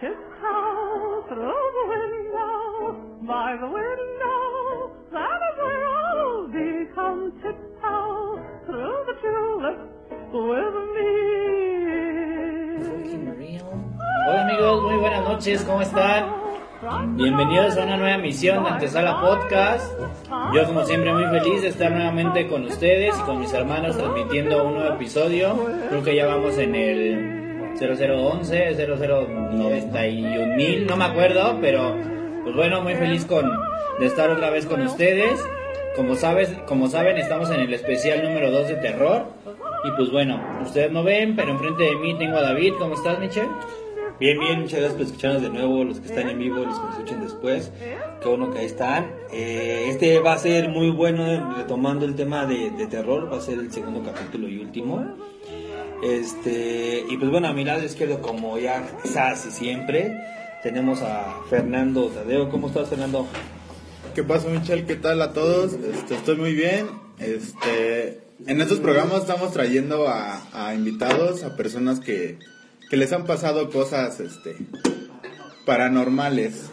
tiptoe through the window, by the window, that is where I'll be. Come tiptoe through the tulips with me. Hola amigos, muy buenas noches, ¿cómo están? Bienvenidos a una nueva misión de Antesala Podcast. Yo como siempre muy feliz de estar nuevamente con ustedes y con mis hermanos transmitiendo un nuevo episodio. Creo que ya vamos en el 0011, 0091 mil, no me acuerdo, pero pues bueno, muy feliz con de estar otra vez con ustedes. Como sabes, como saben, estamos en el especial número 2 de terror. Y pues bueno, ustedes no ven, pero enfrente de mí tengo a David. ¿Cómo estás, Michelle? Bien, bien, muchas gracias por escucharnos de nuevo, los que están en vivo, los que nos escuchen después. Qué bueno que ahí están. Eh, este va a ser muy bueno, retomando el tema de, de terror, va a ser el segundo capítulo y último. Este, y pues bueno, a mi lado izquierdo, como ya y siempre, tenemos a Fernando Tadeo. ¿Cómo estás, Fernando? ¿Qué pasa, Michelle? ¿Qué tal a todos? Este, estoy muy bien. Este, en estos programas estamos trayendo a, a invitados, a personas que, que les han pasado cosas este, paranormales.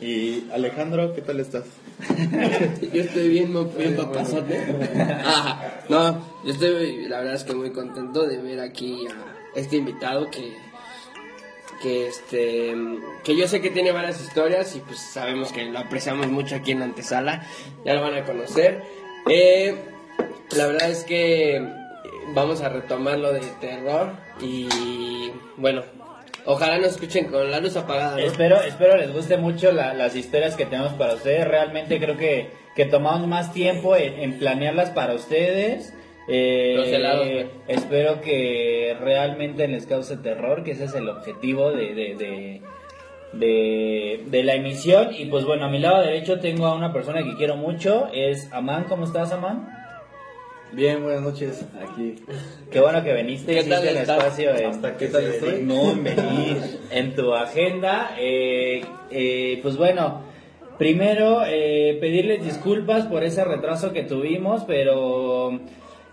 Y Alejandro, ¿qué tal estás? Yo estoy bien, bien papazote. No, yo estoy, la verdad es que muy contento de ver aquí a este invitado que, que este, que yo sé que tiene varias historias y pues sabemos que lo apreciamos mucho aquí en la antesala. Ya lo van a conocer. Eh, la verdad es que vamos a retomar lo de terror y bueno, ojalá nos escuchen con la luz apagada. ¿no? Espero, espero les guste mucho la- las historias que tenemos para ustedes. Realmente creo que, que tomamos más tiempo en, en planearlas para ustedes. Eh, Los helados, güey. espero que realmente les cause terror, que ese es el objetivo de, de, de, de- de la emisión. Y pues bueno, a mi lado derecho tengo a una persona que quiero mucho, es Amán. ¿Cómo estás, Amán? Bien, buenas noches. Aquí. Qué bueno que viniste, ¿Qué tal el espacio en, Hasta que se dignó en venir en tu agenda. Eh, eh, pues bueno, primero eh, pedirles disculpas por ese retraso que tuvimos, pero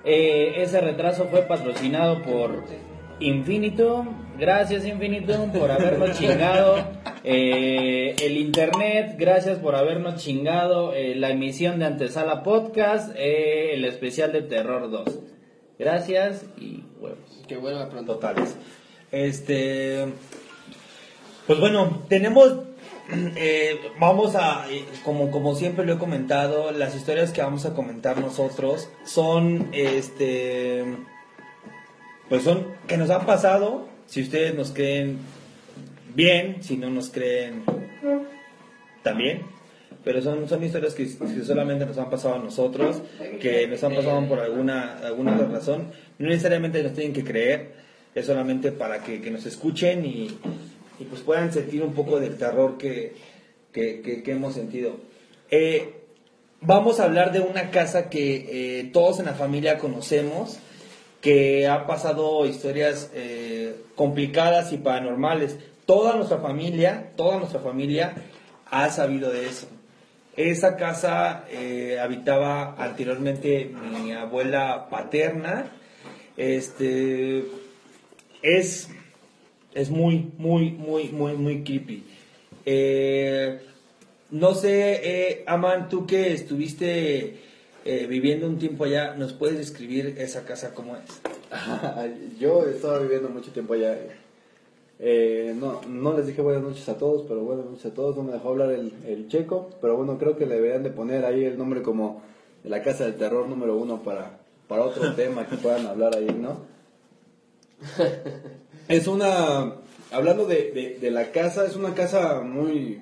eh, ese retraso fue patrocinado por Infinitum. Gracias Infinitum por habernos chingado eh, el internet. Gracias por habernos chingado eh, la emisión de Antesala Podcast, eh, el especial de Terror 2. Gracias y huevos. Que vuelva pronto. Totales. Este, pues bueno, tenemos, vamos a, como, como siempre lo he comentado, las historias que vamos a comentar nosotros son, este, pues son que nos han pasado. Si ustedes nos creen bien, si no nos creen también. Pero son, son historias que, solamente nos han pasado a nosotros, que nos han pasado por alguna, alguna razón. No necesariamente nos tienen que creer, es solamente para que, que nos escuchen y, y pues puedan sentir un poco del terror que- que hemos sentido. Eh, vamos a hablar de una casa que eh, todos en la familia conocemos, que ha pasado historias eh, complicadas y paranormales. Toda nuestra familia, toda nuestra familia ha sabido de eso. Esa casa eh, habitaba anteriormente mi abuela paterna. Este es, es muy, muy, muy, muy, muy creepy. Eh, no sé, Aman, tú que estuviste eh, viviendo un tiempo allá, ¿nos puedes describir esa casa cómo es? Yo estaba viviendo mucho tiempo allá. Eh, no, no les dije buenas noches a todos, pero buenas noches a todos. No me dejó hablar el, el checo, pero bueno, creo que le deberían de poner ahí el nombre como de la casa del terror número uno para, para otro tema que puedan hablar ahí, ¿no? Es una, hablando de, de, de la casa, es una casa muy,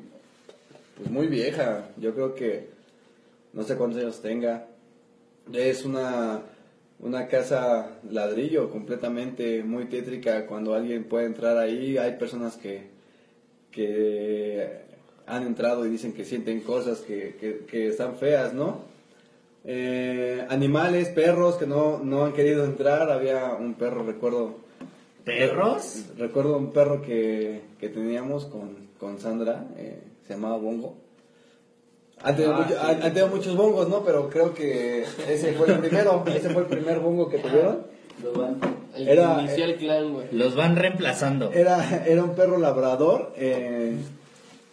pues muy vieja. Yo creo que no sé cuántos años tenga. Es una, una casa ladrillo completamente muy tétrica. Cuando alguien puede entrar ahí, hay personas que, que han entrado y dicen que sienten cosas que, que, que están feas, ¿no? Eh, animales, perros que no, no han querido entrar. Había un perro, recuerdo. ¿Perros? Recuerdo un perro que, que teníamos con, con Sandra, eh, se llamaba Bongo. Han tenido, Ah, mucho- sí. han- han tenido muchos bongos, ¿no? Pero creo que ese fue el primero, ese fue el primer bongo que tuvieron. El Era- que inició el clan, güey. Los van reemplazando. Era, era un perro labrador. eh,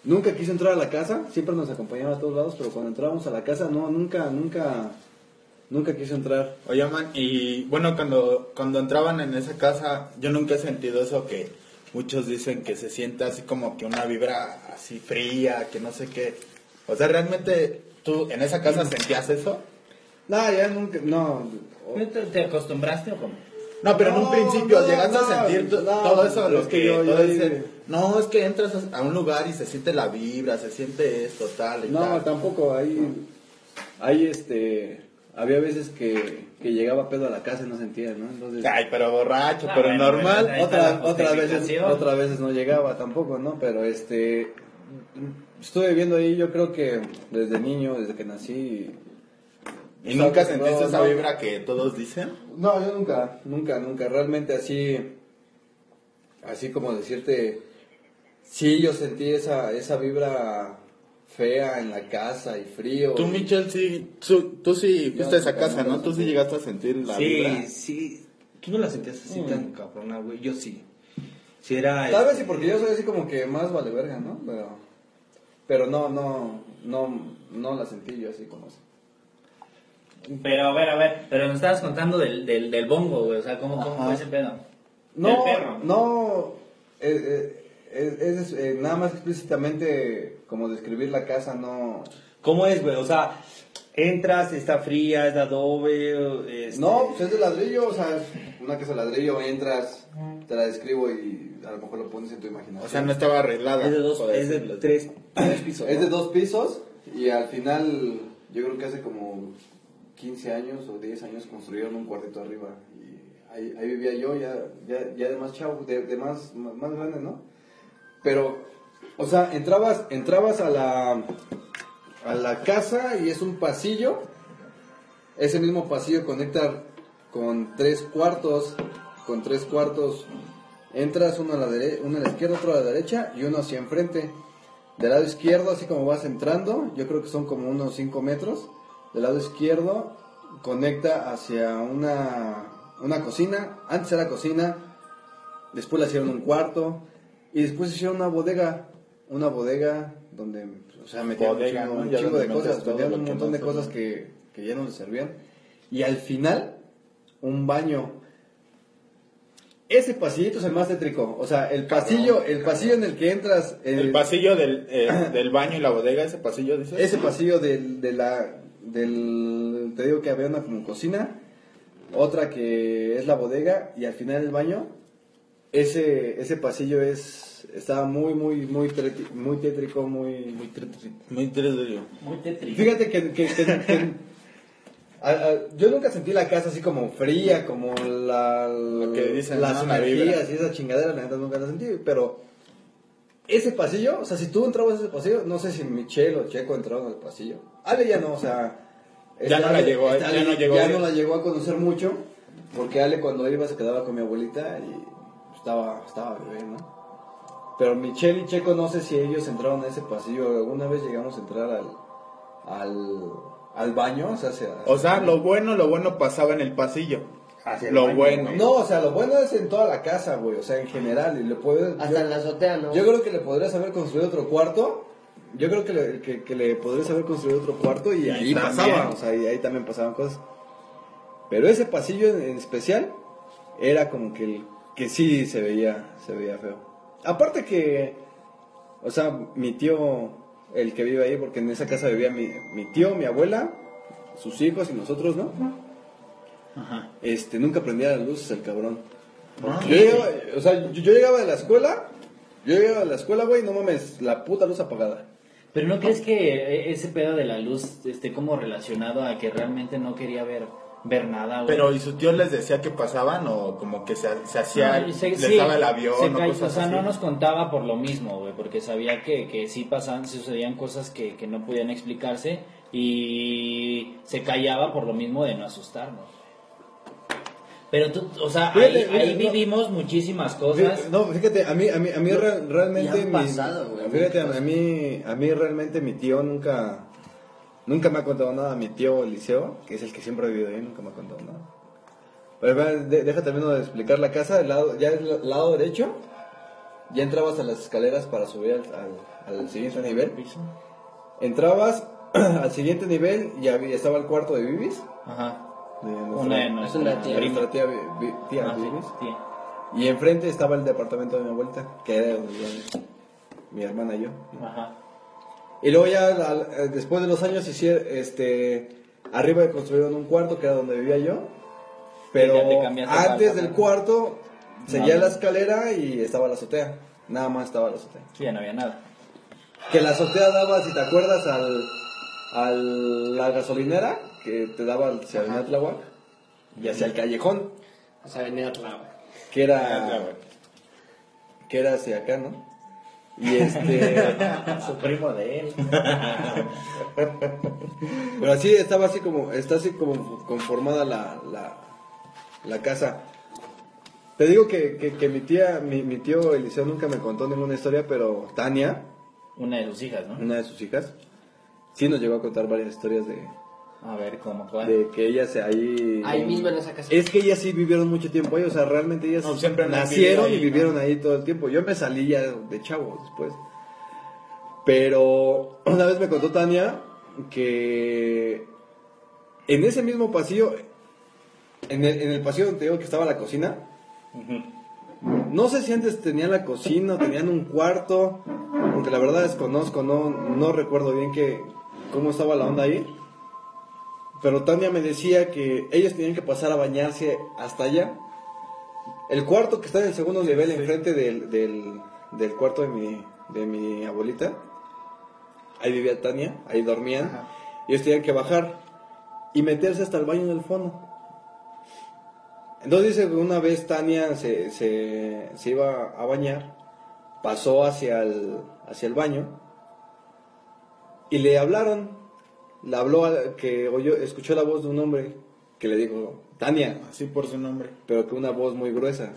nunca quiso entrar a la casa. Siempre nos acompañaba a todos lados, pero cuando entrábamos a la casa, no, nunca, nunca, nunca quiso entrar. Oye, man, y bueno, cuando, cuando entraban en esa casa, yo nunca he sentido eso que muchos dicen que se siente así como que una vibra así fría, que no sé qué. O sea, ¿realmente tú en esa casa sentías eso? No, ya nunca, no. ¿Te, te acostumbraste o cómo? No, pero en un principio no, llegaste no, a sentir todo eso, es lo que que, yo- todo yo- ese- no, es que entras a un lugar y se siente la vibra, se siente esto, tal y No, tal. tampoco. Ahí, ahí este, había veces que, que llegaba pedo a la casa y no sentía, ¿no? Entonces, Ay, pero borracho, Ah, pero bueno, normal. bueno, otra, la otras veces, otras veces no llegaba tampoco, ¿no? Pero este, estuve viviendo ahí, yo creo que desde niño, desde que nací. ¿Y nunca No, sentiste no, esa no. vibra que todos dicen? No, yo nunca, nunca, nunca. Realmente así, así como decirte, sí, yo sentí esa, esa vibra fea en la casa y frío. Tú, y- Michelle, sí, tú, tú sí fuiste a esa casa, ¿no? Tú sí llegaste a sentir la Sí, vibra. sí. Tú no la sentías así Mm. tan cabrona, güey. Yo sí. Sí era... Tal vez este, sí, porque yo soy así como que más vale verga, ¿no? Pero, pero no, no, no, no la sentí yo así como así. Pero a ver, a ver, pero nos estabas contando del, del, del bongo, güey. O sea, ¿cómo, cómo fue ese pedo? No, perro. no, eh, eh, es, es, eh, nada más explícitamente como describir la casa, no... ¿Cómo es, güey? O sea, entras, está fría, es de adobe. este- No, pues es de ladrillo, o sea, es una casa de ladrillo, entras, te la describo y a lo mejor lo pones en tu imaginación. O sea, no estaba arreglada. Es de dos, es de tres, tres pisos. Es de dos pisos y al final, yo creo que hace como 15 años o 10 años construyeron un cuartito arriba. Y ahí, ahí vivía yo, ya, ya, ya de más chavo, de, de más, más más grande, ¿no? Pero, o sea, entrabas, entrabas a la, a la casa y es un pasillo. Ese mismo pasillo conecta con tres cuartos, con tres cuartos. Entras uno a la, dere- uno a la izquierda, otro a la derecha y uno hacia enfrente. Del lado izquierdo, así como vas entrando, yo creo que son como unos 5 metros. Del lado izquierdo conecta hacia una, una cocina. Antes era cocina, después le hicieron un cuarto y después hicieron una bodega. Una bodega donde, o sea, metían Bodega, un chingo, de cosas, metían un montón de cosas que, que ya no les servían. Y al final, un baño ese pasillito es el más tétrico. O sea, el pasillo, el pasillo en el que entras, el- El pasillo del, eh, del baño y la bodega, ese pasillo, dices. ese pasillo del, de la, del, te digo que había una como cocina, otra que es la bodega y al final el baño. Ese, ese pasillo es, estaba muy, muy, muy, treti- muy tétrico, muy, muy tétrico. Muy interesante. Muy tétrico. Fíjate que, que- que- que- a- a- yo nunca sentí la casa así como fría, como la, que dicen, las ¿no? Energías y esa chingadera, la neta nunca la sentí, pero ese pasillo, o sea, si tú entrabas a ese pasillo, no sé si Michelle o Checo entraron al pasillo. Ale ya no, o sea... Ya no la llegó, ya Ale no llegó ya a- no la llegó a conocer mucho, porque Ale cuando iba se quedaba con mi abuelita y estaba, estaba bebé, ¿no? Pero Michelle y Checo no sé si ellos entraron a ese pasillo, alguna vez llegamos a entrar al, al, al baño, o sea, hacia- O sea, lo bueno, lo bueno pasaba en el pasillo. Hacia el lo baño, bueno. No, o sea, lo bueno es en toda la casa, güey, o sea, en general, y le puedes... Hasta yo- en la azotea, ¿no? Yo creo que le podrías haber construido otro cuarto. Yo creo que le, que, que le podrías haber construido otro cuarto y, Y ahí también. pasaba, o sea, y ahí también pasaban cosas. Pero ese pasillo en, en especial era como que, el- que sí se veía, se veía feo. Aparte que, o sea, mi tío, el que vive ahí, porque en esa casa vivía mi, mi tío, mi abuela, sus hijos y nosotros, ¿no? Ajá. Este, nunca prendía las luces el cabrón. Ah, Yo llegaba, o sea, yo, yo llegaba de la escuela, yo llegaba de la escuela, güey, no mames, la puta luz apagada. Pero ¿no crees que eh, ese pedo de la luz esté como relacionado a que realmente no quería ver, ver nada? güey? Pero, ¿y su tío les decía que pasaban o como que se, se hacía, No, se- les sí, daba el avión se o cosas o sea, así? no nos contaba por lo mismo, güey, porque sabía que, que sí pasaban, sucedían cosas que, que no podían explicarse y se callaba por lo mismo de no asustarnos. Pero tú, o sea, Fíjate, ahí, ahí no. vivimos muchísimas cosas. No, fíjate, a mí, a mí, a mí re- realmente... mi- pasado, güey, fíjate, a mí, a mí realmente mi tío nunca, nunca me ha contado nada. Mi tío Eliseo, que es el que siempre ha vivido ahí, nunca me ha contado nada. Pero, ve, de- deja termino de explicar la casa. El lado, ya el lado derecho, ya entrabas a las escaleras para subir al, al- al siguiente nivel. Entrabas al siguiente nivel y había, estaba el cuarto de Vivis. Ajá. de nuestra- Una nuestras una tía. nuestra tía, Vi- Vi- tía Ah, Vivis. tía. Y enfrente estaba el departamento de mi abuelita, que era donde vivía mi hermana y yo. Ajá. Y luego ya, al- eh, después de los años, hicieron, este, arriba construyeron un cuarto que era donde vivía yo. Pero ya te cambiaste para antes del cuarto, seguía No. la escalera y estaba la azotea. Nada más estaba la azotea. Sí, ya no había nada. Que la azotea daba, si te acuerdas, al, al la gasolinera que te daba hacia Avenida Tláhuac y hacia el callejón, O sea, venía Tláhuac. que era, que era hacia acá, ¿no? Y este... Su primo de él. Pero así estaba así como, está así como conformada la, la, la casa. Te digo que, que, que mi tía, mi, mi tío Eliseo nunca me contó ninguna historia, pero Tania, Una de sus hijas, ¿no? una de sus hijas, sí nos llegó a contar varias historias de, A ver, ¿cómo cuál? de que ellas ahí... Ahí mismo en esa casa. Es que ellas sí vivieron mucho tiempo ahí, o sea, realmente ellas No, siempre han nacieron vivido ahí, y vivieron ahí todo el tiempo. Yo me salí ya de chavo después. Pero una vez me contó Tania que en ese mismo pasillo, en el, en el pasillo donde te digo que estaba la cocina, no sé si antes tenían la cocina o tenían un cuarto, aunque la verdad desconozco, no, no recuerdo bien que, cómo estaba la onda ahí. Pero Tania me decía que ellos tenían que pasar a bañarse hasta allá. El cuarto que está en el segundo nivel, enfrente del, del, del cuarto de mi, de mi abuelita, ahí vivía Tania, ahí dormían. Y ellos tenían que bajar y meterse hasta el baño del fondo. Entonces dice que una vez Tania se, se, se iba a bañar, pasó hacia el, hacia el baño y le hablaron. Le habló a- que oyó, escuchó la voz de un hombre que le dijo, Tania, Así por su nombre. pero que una voz muy gruesa.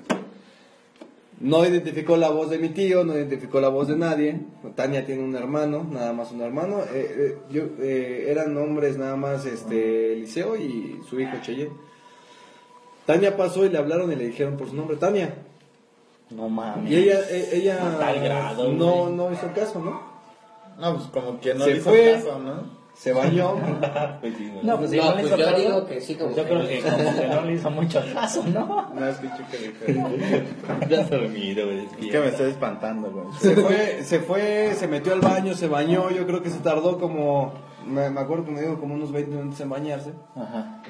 No identificó la voz de mi tío, no identificó la voz de nadie. Tania tiene un hermano, nada más un hermano. Eh, eh, yo, eh, eran hombres nada más este Eliseo y su hijo Cheyenne. Tania pasó y le hablaron y le dijeron por su nombre, Tania. No mames. Y ella, eh, ella grado, no, no hizo caso, ¿no? No, pues como que no Se le hizo fue. caso, ¿no? Se bañó. No, pues No, pues yo digo que sí, como Yo creo que como que no le hizo mucho caso, ¿no? No, escuché que dijo. Ya dormido, güey. Es que me estoy espantando, güey. Se fue, se fue, se metió al baño, se bañó. Yo creo que se tardó como, me, me acuerdo que me dijo como unos 20 minutos en bañarse. Ajá.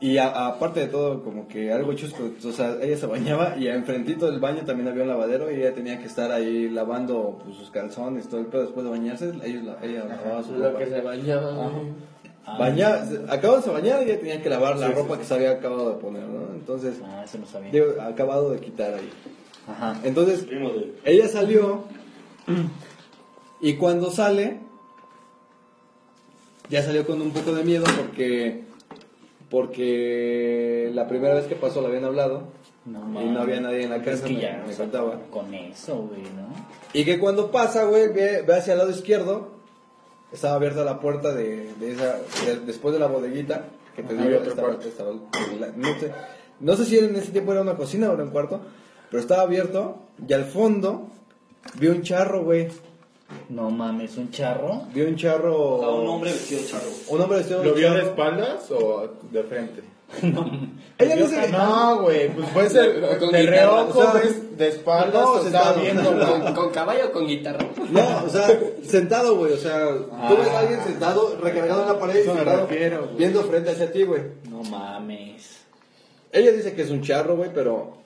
Y a- aparte de todo, como que algo chusco, o sea, ella se bañaba y enfrentito del baño también había un lavadero y ella tenía que estar ahí lavando pues, sus calzones, todo el pedo después de bañarse, ellos, la- ella lavaba su Lo ropa. que se bañaba. Baña, de bañar y ella tenía que lavar la ropa que se había acabado de poner, ¿no? Entonces, Ah, eso no sabía. digo, acabado de quitar ahí. Ajá. Entonces, ella salió y cuando sale, ya salió con un poco de miedo porque, porque la primera vez que pasó la habían hablado No y no había nadie en la Es casa, que me, ya, me o sea, contaba. Con eso, güey, ¿no? Y que cuando pasa, güey, ve, ve hacia el lado izquierdo, estaba abierta la puerta de, de esa, de- después de la bodeguita, que te digo, estaba- estaba- no, sé, no sé si en ese tiempo era una cocina o era un cuarto, pero estaba abierto y al fondo vi un charro, güey. No mames, un charro. Vi un charro. un hombre vestido de charro. Un hombre vestido ¿Lo de vio de espaldas o de frente? Ella dice que. No, güey, pues puede ser Con de guitarra, reojo, o sea, de espaldas, no, o estaba sentado. viendo. ¿Con, con caballo o con guitarra? No, o sea, sentado, güey. O sea, tú ves a alguien sentado, recargado en la pared, y Eso me sentado, refiero, güey. viendo frente hacia ti, güey. No mames. Ella dice que es un charro, güey, pero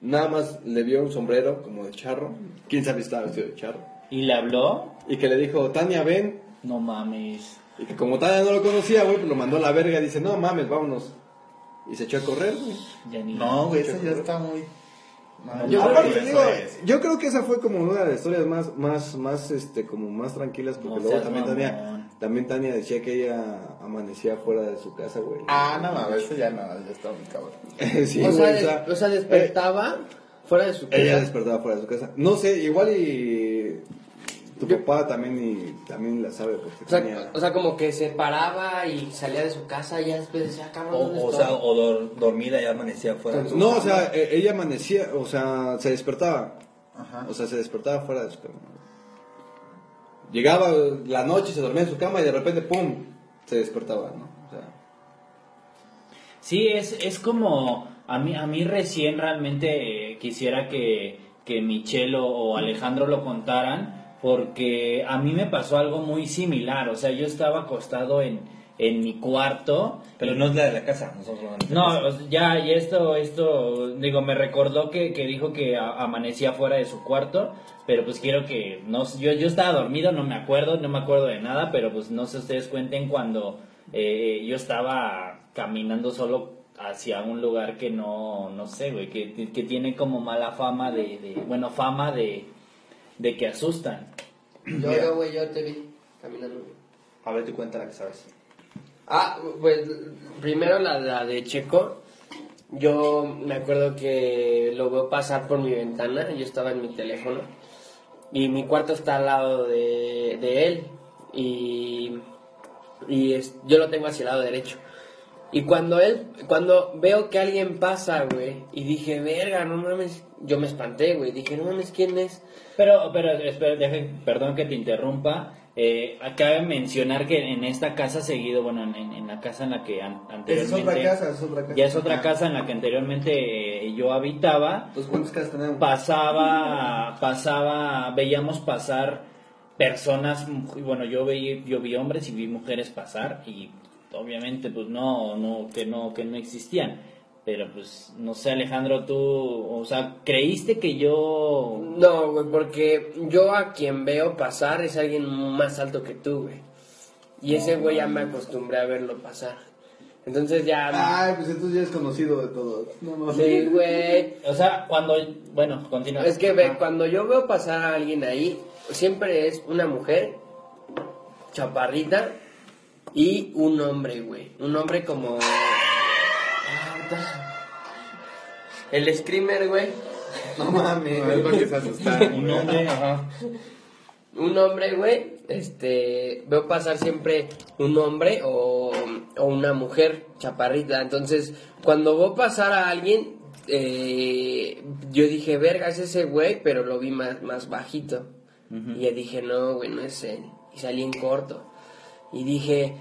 nada más le vio un sombrero como de charro. ¿Quién sabe si estaba vestido de charro? ¿Y le habló? Y que le dijo, Tania, ven. No mames. Y que como Tania no lo conocía, güey, pues lo mandó a la verga. Dice, no mames, vámonos. Y se echó a correr, güey. Ya ni No, güey, eso ya está muy. Yo creo digo, yo creo que esa fue como una de las historias más, más, más, este, como más tranquilas, porque No luego también Tania, también Tania decía que ella amanecía fuera de su casa, güey. Ah, no mames, eso ya no, ya está muy cabrón. sí, o, güey, sea, o sea, o sea, despertaba fuera de su casa. Ella despertaba fuera de su casa. No sé, igual y Tu papá también, y, también la sabe porque O sea, tenía... o sea, como que se paraba y salía de su casa y ya después decía, cabrón, O, ¿dónde o estoy?". sea, o dor- dormida ya amanecía afuera. de su No, o sea, e- ella amanecía, o sea, se despertaba. Ajá. O sea, se despertaba fuera de su cama. Llegaba la noche, se dormía en su cama y de repente, ¡pum! Se despertaba, ¿no? O sea, Sí, es, es como, a mí, a mí recién realmente eh, quisiera que, que Michelle o, o Alejandro lo contaran, porque a mí me pasó algo muy similar, o sea, yo estaba acostado en, en mi cuarto. Pero no es la de la casa, nosotros no. No, ya, y esto, esto, digo, me recordó que, que dijo que a- amanecía fuera de su cuarto, pero pues quiero que, no, yo, yo estaba dormido, no me acuerdo, no me acuerdo de nada, pero pues no sé ustedes cuenten cuando eh, yo estaba caminando solo hacia un lugar que no, no sé, güey, que, que tiene como mala fama de, de- bueno, fama de, de que asustan. Yo, güey, yo te vi caminando. güey. A ver, te cuenta la que sabes. Ah, pues primero la, la de Checo. Yo me acuerdo que lo veo pasar por mi ventana. Yo estaba en mi teléfono. Y mi cuarto está al lado de, de él. Y, y es- yo lo tengo hacia el lado derecho. Y cuando él, cuando veo que alguien pasa, güey, y dije, verga, no mames, yo me espanté, güey, dije, no mames, ¿quién es? Pero, pero, espera, deje- perdón que te interrumpa. Eh, cabe mencionar que en esta casa seguido, bueno, en, en- la casa en la que an- anteriormente... es otra casa. Ya es otra casa en la que anteriormente eh, yo habitaba. Entonces, ¿cuántas casas tenemos? Pasaba, pasaba, veíamos pasar personas, bueno, yo vi, yo vi hombres y vi mujeres pasar y obviamente pues no, no, que no, que no existían. Pero pues, no sé Alejandro, tú, o sea, ¿creíste que yo No, güey, porque yo a quien veo pasar es alguien más alto que tú, güey. Y ese güey ya me acostumbré a verlo pasar. Entonces ya... Ay, pues entonces ya es conocido de todos. No, no. Sí, güey. O sea, cuando, bueno, continúa. Es que ve, Ah. cuando yo veo pasar a alguien ahí, siempre es una mujer, chaparrita, y un hombre, güey. Un hombre como... El screamer, güey. No mames. No, es porque se asustaron. Un hombre, ajá. Un hombre, güey, este, veo pasar siempre un hombre o, o una mujer chaparrita. Entonces, cuando veo pasar a alguien, eh, yo dije, verga, es ese güey, pero lo vi más, más bajito. Y yo dije, no, güey, no es él. Y salí en corto. Y dije,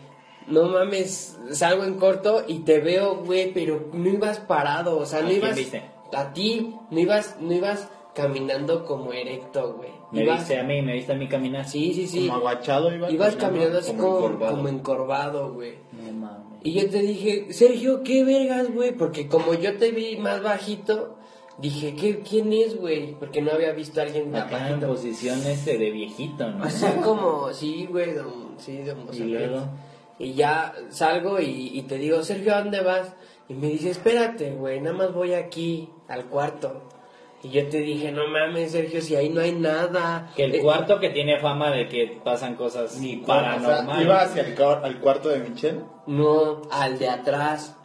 no mames, salgo en corto y te veo, güey, pero no ibas parado, o sea, ¿A no ibas... viste? A ti, no ibas, no ibas caminando como erecto, güey. Me Ibas- viste a mí, me viste a mí caminar. Sí, sí, sí. Como agachado iba. Ibas caminando así como como, encorvado. como encorvado, güey. No mames. Y yo te dije, Sergio, ¿qué vergas, güey? Porque como yo te vi más bajito, dije, ¿qué, ¿quién es, güey? Porque no había visto a alguien tan Acá en bajito. posición este de viejito, ¿no? Así como, sí, güey, don- sí, don Y Mozambique. luego, Y ya salgo y, y te digo, Sergio, ¿a dónde vas? Y me dice, espérate, güey, nada más voy aquí, al cuarto. Y yo te dije, no mames, Sergio, si ahí no hay nada. que el Eh, cuarto que tiene fama de que pasan cosas O sea, paranormales. iba hacia el, cor- al cuarto de Michelle. No, al de atrás.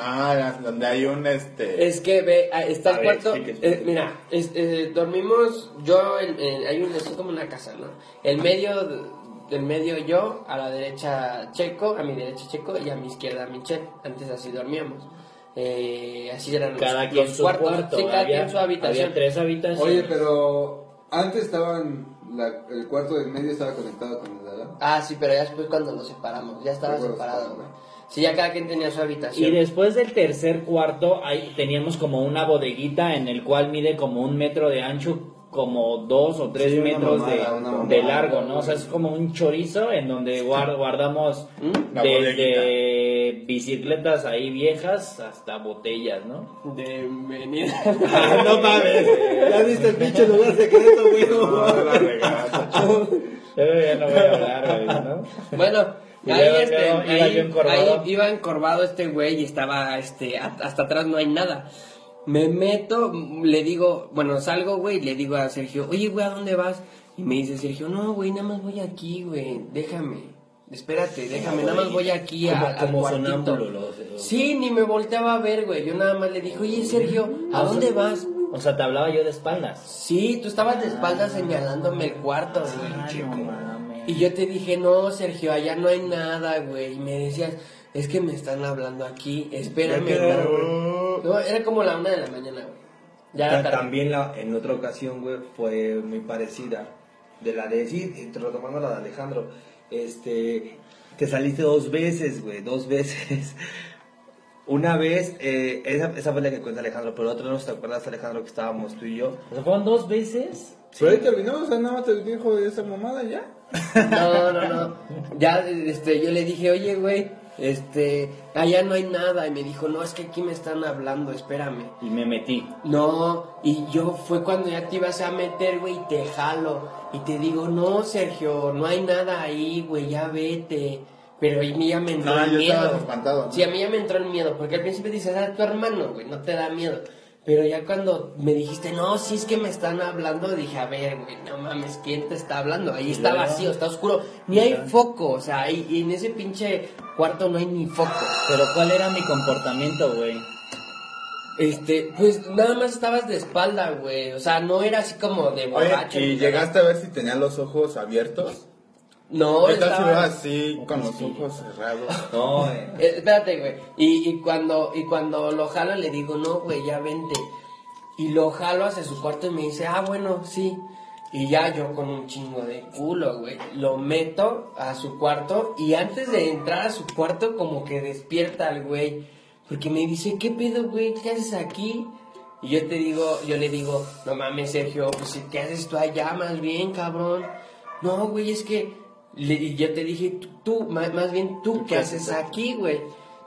Ah, donde hay un este. Es que ve, ah, está A el ver, cuarto. eh, mira, es- eh, dormimos yo, en, en- hay un, es como una casa, ¿no? El medio, el medio yo, a la derecha Checo, a mi derecha Checo y a mi izquierda Michelle. Antes así dormíamos. Eh, así eran los, cada quien los su cuartos. cuarto. Sí, cada había, quien su habitación. había tres habitaciones. Oye, pero antes estaban, la- el cuarto del medio estaba conectado con el de. Ah, sí, pero ya después cuando nos separamos, ya estaba separado, güey. Sí, ya cada quien tenía su habitación. Y después del tercer cuarto ahí teníamos como una bodeguita en el cual mide como un metro de ancho, como dos o tres Sí, metros mamada, de, de largo, ¿no? O sea, es como un chorizo en donde guard- guardamos desde bicicletas ahí viejas hasta botellas, ¿no? Bienvenida. no mames, ya viste el pinche lugar secreto, güey. ya no voy a hablar, güey, ¿no? Bueno, ahí, este, ahí- ahí iba encorvado este güey y estaba, este, hasta atrás no hay nada. Me meto, le digo, bueno, salgo, güey, y le digo a Sergio, oye, güey, ¿a dónde vas? Y me dice Sergio, no, güey, nada más voy aquí, güey, déjame, espérate, déjame, nada más voy aquí a, Como, al como cuartito. Sí, ni me volteaba a ver, güey. Yo nada más le dije, oye, Sergio, ¿a dónde vas? O sea, te hablaba yo de espaldas. Sí, tú estabas de espaldas señalándome el cuarto, güey. Ay, no mames. Y yo te dije, no, Sergio, allá no hay nada, güey. Y me decías, es que me están hablando aquí, espérame. Ya quedó, no, No, era como la una de la mañana, güey. Ya era Ta- tarde. También la, en otra ocasión, güey, fue muy parecida. De la de, sí, y retomando la de Alejandro, este, te saliste dos veces, güey, dos veces. Una vez, eh, esa, esa fue la que cuenta Alejandro, pero otra no te acuerdas, Alejandro, que estábamos tú y yo. O sea, fueron dos veces. Pero ahí terminó, o sea, nada más te dijo de esa mamada ya. No, no, no. Ya, este, yo le dije, oye, güey, este, allá no hay nada. Y me dijo, no, es que aquí me están hablando, espérame. Y me metí. No, y yo fue cuando ya te ibas a meter, güey, y te jalo. Y te digo, no, Sergio, no hay nada ahí, güey, ya vete. Pero a mí ya me entró No, el yo miedo. espantado, ¿no? Sí, a mí ya me entró el miedo, porque al principio dices, ah, tu hermano, güey, no te da miedo. Pero ya cuando me dijiste, no, sí es que me están hablando, dije, a ver, güey, no mames, ¿quién te está hablando? Ahí está vacío, está oscuro, ni hay foco, o sea, y en ese pinche cuarto no hay ni foco. Pero ¿cuál era mi comportamiento, güey? Este, pues nada más estabas de espalda, güey, o sea, no era así como de Oye, borracho. ¿y ni nada. llegaste a ver si tenía los ojos abiertos? No, ¿Qué tal si estaba... así con los ojos cerrados? No, eh, Eh, espérate, güey. Y, y cuando y cuando lo jalo le digo, no, güey, ya vente. Y lo jalo hacia su cuarto y me dice, ah, bueno, sí. Y ya yo con un chingo de culo, güey. Lo meto a su cuarto y antes de entrar a su cuarto como que despierta al güey. Porque me dice, ¿qué pedo, güey? ¿Qué haces aquí? Y yo te digo, yo le digo, no mames, Sergio, pues ¿qué haces tú allá más bien, cabrón? No, güey, es que le, y yo te dije, tú, tú, ma- más bien tú, ¿qué haces aquí, güey?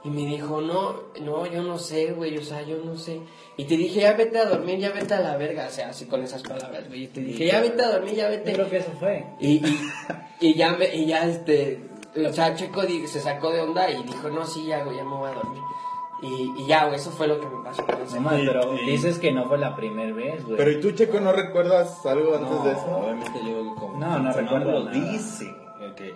Y me dijo, no, no, yo no sé, güey, o sea, yo no sé. Y te dije, ya vete a dormir, ya vete a la verga, o sea, así con esas palabras, güey. Y te dije, ya vete a dormir, ya Yo vete. creo que eso fue. Y, y, y ya, me- y ya, este, o sea, Checo se sacó de onda y dijo, no, sí, ya, güey, ya me voy a dormir. Y, y ya, güey, eso fue lo que me pasó con ese No, Sí, pero dices que no fue la primera vez, güey. Pero ¿y tú, Checo, no recuerdas algo antes no, de eso? obviamente yo como No, no recuerdo nada. dice que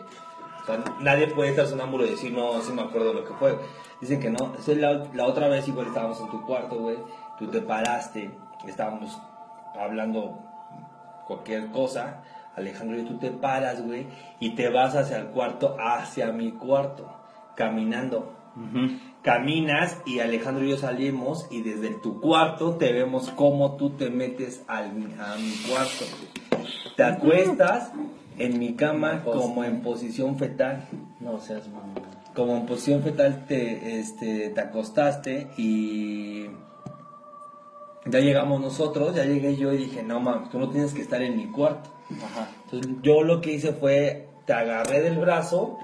o sea, nadie puede estar sonámbulo y decir no, sí me acuerdo de lo que fue. Dicen que no. Esa es la, la otra vez igual estábamos en tu cuarto, güey. Tú te paraste, estábamos hablando cualquier cosa. Alejandro y tú te paras, güey, y te vas hacia el cuarto, hacia mi cuarto, caminando. Caminas y Alejandro y yo salimos y desde tu cuarto te vemos cómo tú te metes al, a mi cuarto. Te acuestas en mi cama como en posición fetal. No seas mamón. Como en posición fetal te, este, te acostaste y ya llegamos nosotros, ya llegué yo y dije, no mames, tú no tienes que estar en mi cuarto. Ajá. Entonces yo lo que hice fue, te agarré del brazo,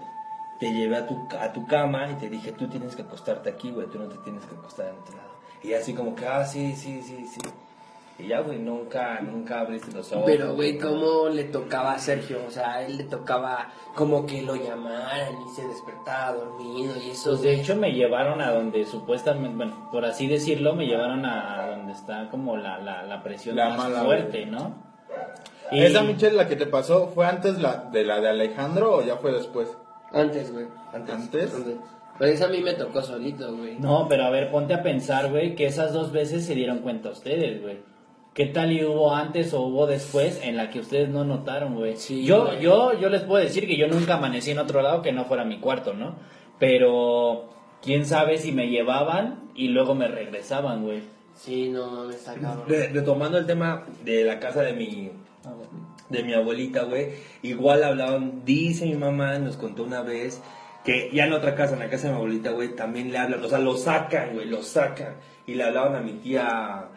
te llevé a tu, a tu cama y te dije, tú tienes que acostarte aquí, güey, tú no te tienes que acostar en otro lado. Y así como que, ah, sí, sí, sí, sí. Y ya, güey, nunca, nunca abriste los ojos. Pero, güey, ¿cómo le tocaba a Sergio? O sea, a él le tocaba como que lo llamaran y se despertaba dormido y eso. Pues de hecho me llevaron a donde supuestamente, bueno, por así decirlo, me llevaron a donde está como la, la, la presión La más fuerte, ¿no? Y- ¿Esa Michelle la que te pasó fue antes la, de la de Alejandro o ya fue después? Antes, güey. Antes. ¿Antes? Antes. Pero esa a mí me tocó solito, güey. No, pero a ver, ponte a pensar, güey, que esas dos veces se dieron cuenta ustedes, güey. ¿Qué tal y hubo antes o hubo después en la que ustedes no notaron, güey? Sí, yo, güey. yo, yo les puedo decir que yo nunca amanecí en otro lado que no fuera mi cuarto, ¿no? Pero quién sabe si me llevaban y luego me regresaban, güey. Sí, no mames, está cabrón. Re- retomando el tema de la casa de mi de mi abuelita, güey, igual hablaban, dice mi mamá, nos contó una vez que ya en otra casa, en la casa de mi abuelita, güey, también le hablan, o sea, lo sacan, güey, lo sacan y le hablaban a mi tía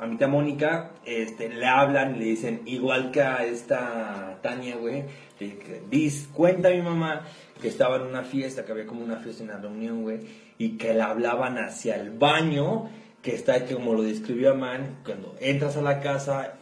a mi tía Mónica, este, le hablan le dicen, igual que a esta Tania, güey, que dis, cuenta mi mamá que estaba en una fiesta, que había como una fiesta, una reunión, güey, y que le hablaban hacia el baño, que está como lo describió Man, cuando entras a la casa,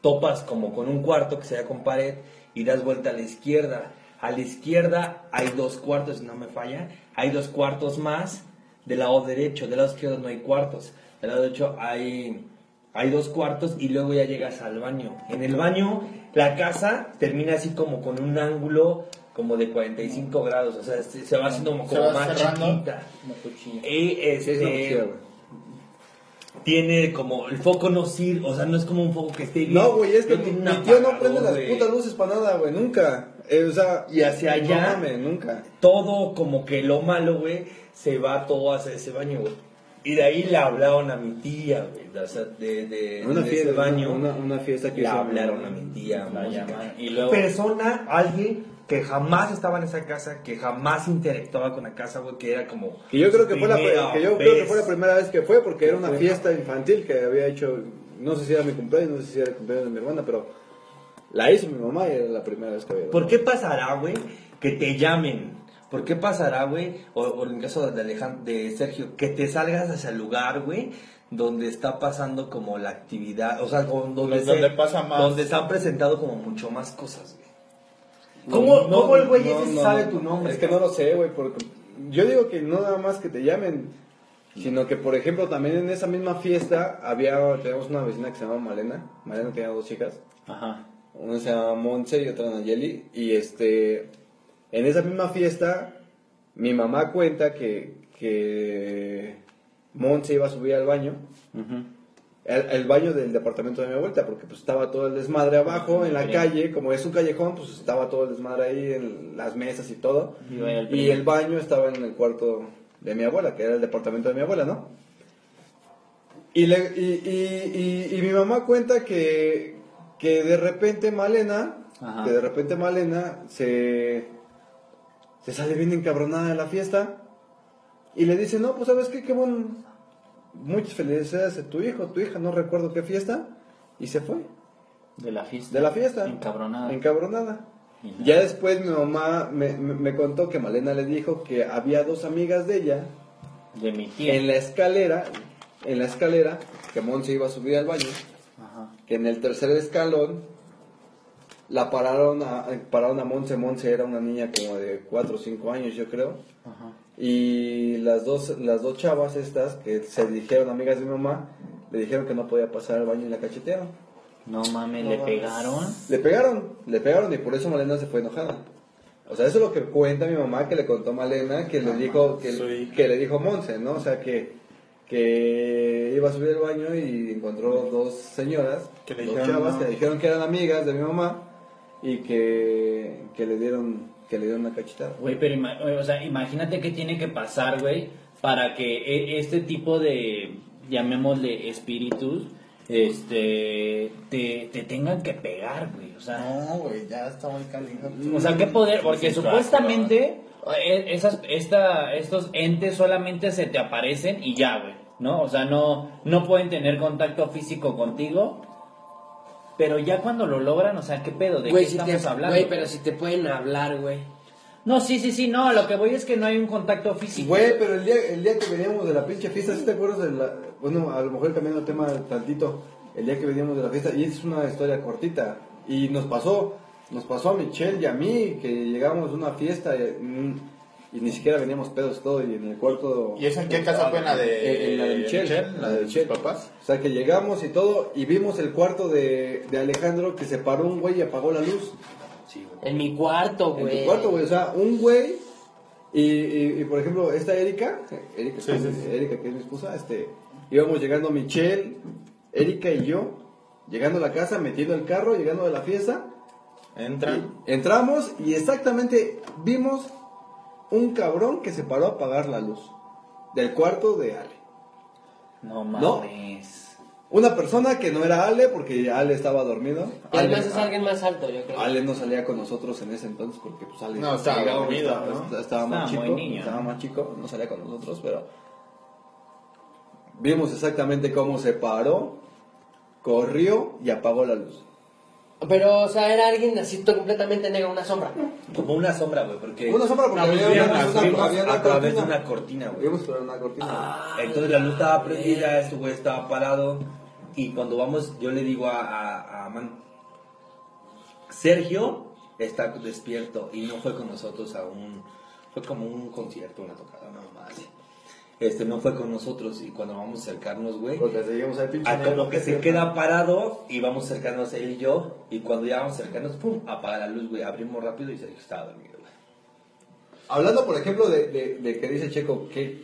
topas como con un cuarto que se con pared y das vuelta a la izquierda. A la izquierda hay dos cuartos, si no me falla, hay dos cuartos más del lado derecho, del lado izquierdo no hay cuartos, del lado derecho hay, hay dos cuartos y luego ya llegas al baño. En el baño la casa termina así como con un ángulo como de 45 grados, o sea, se, se va haciendo como, Se como va más chiquita. Y este, es quiero, güey. tiene como el foco no sirve, o sea, no es como un foco que esté bien. No, güey, es que No mi, tiene un mi tío no prende las putas luces para nada, güey, nunca. Eh, o sea, Y hacia allá- No mames, nunca. Todo como que lo malo, güey, se va todo hacia ese baño, güey. Y de ahí le hablaron a mi tía, güey, o sea, de, de, Una de fiesta, ese baño. una, una fiesta que le hablaron a mi tía, La música. llaman. Y luego- Persona, alguien que jamás estaba en esa casa, que jamás interactuaba con la casa, güey, que era como... Que yo creo que fue la primera que yo creo que vez. fue la primera vez que fue porque era una fue. fiesta infantil que había hecho, no sé si era mi cumpleaños, no sé si era el cumpleaños de mi hermana, pero la hizo mi mamá y era la primera vez que había. ¿Por qué pasará, güey, que te llamen? ¿Por qué pasará, güey, o, o en el caso de, Alejandro, de Sergio, que te salgas hacia el lugar, güey, donde está pasando como la actividad, o sea, donde, Donde pasa más. donde se han presentado como mucho más cosas, güey? No, ¿Cómo, no, cómo el güey no, ese no, sabe no. tu nombre? Es que no lo sé, güey, porque yo digo que no nada más que te llamen, sino que por ejemplo también en esa misma fiesta había tenemos una vecina que se llama Malena, Malena tenía dos chicas. Ajá. Una se llama Monse y otra Nayeli. Y este, en esa misma fiesta, mi mamá cuenta que, que Monse iba a subir al baño, el, el baño del departamento de mi abuelita, porque pues estaba todo el desmadre abajo en la calle, como es un callejón, pues estaba todo el desmadre ahí en las mesas y todo. Y el Y el baño estaba en el cuarto de mi abuela, que era el departamento de mi abuela, ¿no? Y, le- y, y- y- y mi mamá cuenta que, que de repente Malena, Ajá. que de repente Malena se, se sale bien encabronada de la fiesta y le dice, no, pues sabes qué, qué bueno, muchas felicidades a tu hijo, tu hija, no recuerdo qué fiesta, y se fue De la fiesta. de la fiesta. Encabronada. Encabronada. Ya después mi mamá me, me- me contó que Malena le dijo que había dos amigas de ella De mi tía. en la escalera, en la escalera, que Monse iba a subir al baño, Ajá. que en el tercer escalón la pararon a, pararon a Monse, Monse era una niña como de 4 o 5 años yo creo, Ajá. y las dos, las dos chavas estas, que se dijeron amigas de mi mamá, le dijeron que no podía pasar al baño y la cachetearon. No mames, le pegaron. Le pegaron, le pegaron y por eso Malena se fue enojada. O sea, eso es lo que cuenta mi mamá que le contó Malena, que le dijo, que, que le dijo Monse, ¿no? O sea, que, que iba a subir al baño y encontró dos señoras, Que le dos dijeron, chavas no. que le dijeron que eran amigas de mi mamá y que, que le dieron, que le dieron una cachetada. Güey, pero ima- o sea, imagínate qué tiene que pasar, güey, para que e- este tipo de, llamémosle espíritus, este, te, te tengan que pegar, güey. O sea, No, güey, ya está muy caliente. o sea, qué poder, porque Sí, supuestamente eh, esas, esta, estos entes solamente se te aparecen y ya, güey, ¿no? O sea, no, no pueden tener contacto físico contigo. Pero ya cuando lo logran, o sea, ¿qué pedo? ¿De Güey, qué si estamos te, hablando? güey, pero si te pueden hablar, güey. No, sí, sí, sí, no, lo que voy es que no hay un contacto físico. Güey, pero el día, el día que veníamos de la pinche fiesta, ¿sí te acuerdas de la... Bueno, a lo mejor cambiando el tema tantito, el día que veníamos de la fiesta, y es una historia cortita, y nos pasó, nos pasó a Michelle y a mí, que llegamos a una fiesta y, mm, y ni siquiera veníamos pedos y todo, y en el cuarto... ¿Y eso en qué casa fue? ¿En la de, En la de Michelle, La de sus papás. O sea, que llegamos y todo, y vimos el cuarto de, de Alejandro, que se paró un güey y apagó la luz. En mi cuarto, En güey. tu cuarto, güey. O sea, un güey. Y, y, y, por ejemplo, esta Erika, Erika, Sí, que, sí, es- sí. Erika, que es mi esposa, este, íbamos llegando Michelle, Erika y yo, llegando a la casa, metiendo el carro, llegando de la fiesta. Entran. y entramos y exactamente vimos un cabrón que se paró a apagar la luz del cuarto de Ale. No No. mames. Una persona que no era Ale porque Ale estaba dormido. Y Ale, además es alguien más alto, yo creo. Ale no salía con nosotros en ese entonces porque pues Ale No, estaba dormido, estaba, ¿no? estaba- estaba más Estaba chico, muy niño, estaba ¿no? más chico, no salía con nosotros, pero vimos exactamente cómo se paró, corrió y apagó la luz. Pero, o sea, era alguien así todo completamente negro, una sombra. Como una sombra, güey, porque... Una sombra porque había una- vimos había una a través de una cortina, güey. Vimos por una cortina. Entonces la luz estaba prendida, este güey estaba parado. Y cuando vamos, yo le digo a, a, a Man, Sergio está despierto y no fue con nosotros a un. Fue como un concierto, una tocada. Este no fue con nosotros y cuando vamos a acercarnos, güey. A como que se queda parado y vamos a acercarnos él y yo. Y cuando ya vamos a acercarnos, pum, apaga la luz, güey. Abrimos rápido y Sergio estaba dormido, güey. Hablando, por ejemplo, de, de, de que dice Checo, que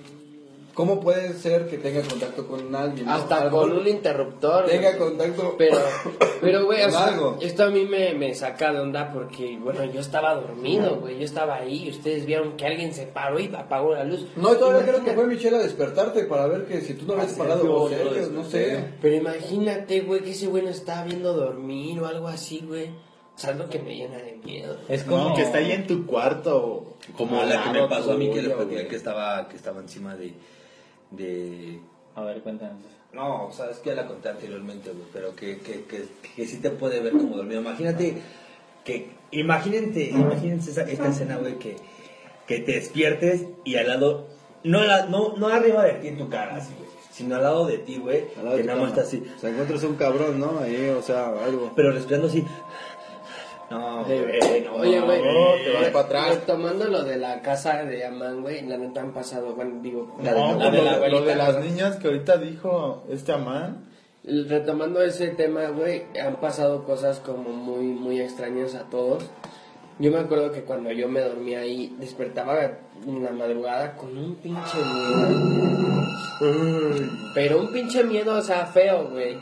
¿cómo puede ser que tenga contacto con alguien? no? Hasta con un interruptor. Tenga güey. contacto. Pero, pero, güey, o Con sea, algo. esto a mí me, me saca de onda porque, bueno, yo estaba dormido, güey. Yo estaba ahí y ustedes vieron que alguien se paró y apagó la luz. No, todavía creo que fue Michelle a despertarte para ver que si tú no habías parado o serios, no sé. Pero imagínate, güey, que ese güey no estaba viendo dormir o algo así, güey. O sea, es lo que me llena de miedo. Es como Como que está ahí en tu cuarto. Como la que me pasó a mí que le platiqué que estaba, que estaba encima de, de... A ver, cuéntanos. No, o sea, es que ya la conté anteriormente, güey, pero que, que, que, que sí te puede ver como dormido. Imagínate que, imagínate, imagínense esa, esta escena, güey, que, que te despiertes y al lado, no, la, no, no arriba de ti en tu cara, así, güey, sino al lado de ti, güey, que nada más está así, O sea, encuentras un cabrón, ¿no? Ahí, o sea, algo. pero respirando así. No, güey, no, Oye, güey, no, te vas re- pa' atrás. retomando lo de la casa de Amán, güey, la neta han pasado, bueno, digo, La de- la de la lo de las niñas que ahorita dijo este Amán. Retomando ese tema, güey, han pasado cosas como muy, muy extrañas a todos. Yo me acuerdo que cuando yo me dormía ahí, despertaba en la madrugada con un pinche miedo. Pero un pinche miedo, o sea, feo, güey.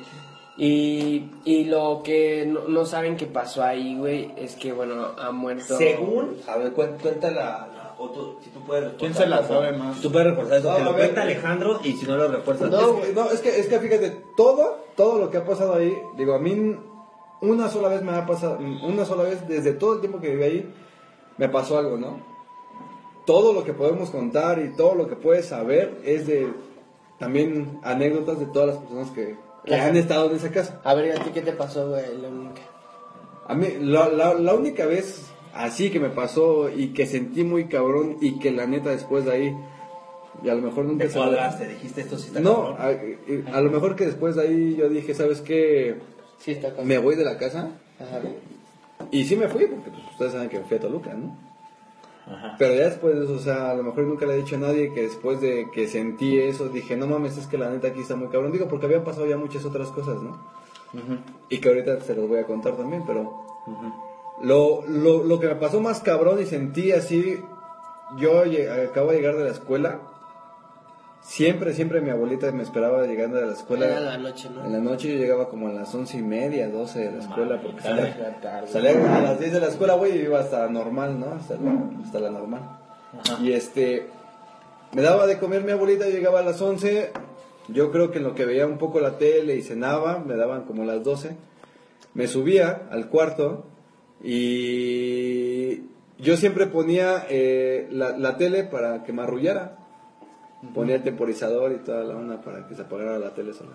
Y, y lo que no, no saben que pasó ahí, güey, es que, bueno, ha muerto... Según, a ver, cuen- cuenta la, la- o tú, si tú puedes ¿Quién reforzar se la sabe más? Tú puedes reforzar eso, No, que lo cuenta Alejandro y si no lo refuerzas. No, no, es que, es que fíjate, todo, todo lo que ha pasado ahí, digo, a mí una sola vez me ha pasado, una sola vez, desde todo el tiempo que viví ahí, me pasó algo, ¿no? Todo lo que podemos contar y todo lo que puedes saber es de también anécdotas de todas las personas que, que han estado en esa casa. A ver, ¿a ti qué te pasó, güey? La única. A mí, la, la, la única vez así que me pasó y que sentí muy cabrón y que la neta después de ahí, y a lo mejor nunca Te se- cuadraste, dijiste esto sí está No, cabrón. a, a lo mejor que después de ahí yo dije, ¿sabes qué? Sí, está cabrón. Me voy de la casa. Ajá. Y sí me fui, porque pues, ustedes saben que me fui a Toluca, ¿no? Ajá. Pero ya después de eso, o sea, a lo mejor nunca le he dicho a nadie que después de que sentí eso, dije, no mames, es que la neta aquí está muy cabrón. Digo, porque habían pasado ya muchas otras cosas, ¿no? Y que ahorita se los voy a contar también, pero... lo, lo, lo que me pasó más cabrón y sentí así, yo acabo de llegar de la escuela. Siempre, siempre mi abuelita me esperaba llegando de la escuela. Era la noche, ¿no? En la noche yo llegaba como a las once y media, doce de la escuela, porque salía, tarde. salía a las 10 de la escuela, güey, y iba hasta normal, ¿no? Hasta la, hasta la normal. Y este, me daba de comer mi abuelita, yo llegaba a las 11, yo creo que en lo que veía un poco la tele y cenaba, me daban como las 12, me subía al cuarto y yo siempre ponía eh, la, la tele para que me arrullara. Ponía el temporizador y toda la onda para que se apagara la tele sola.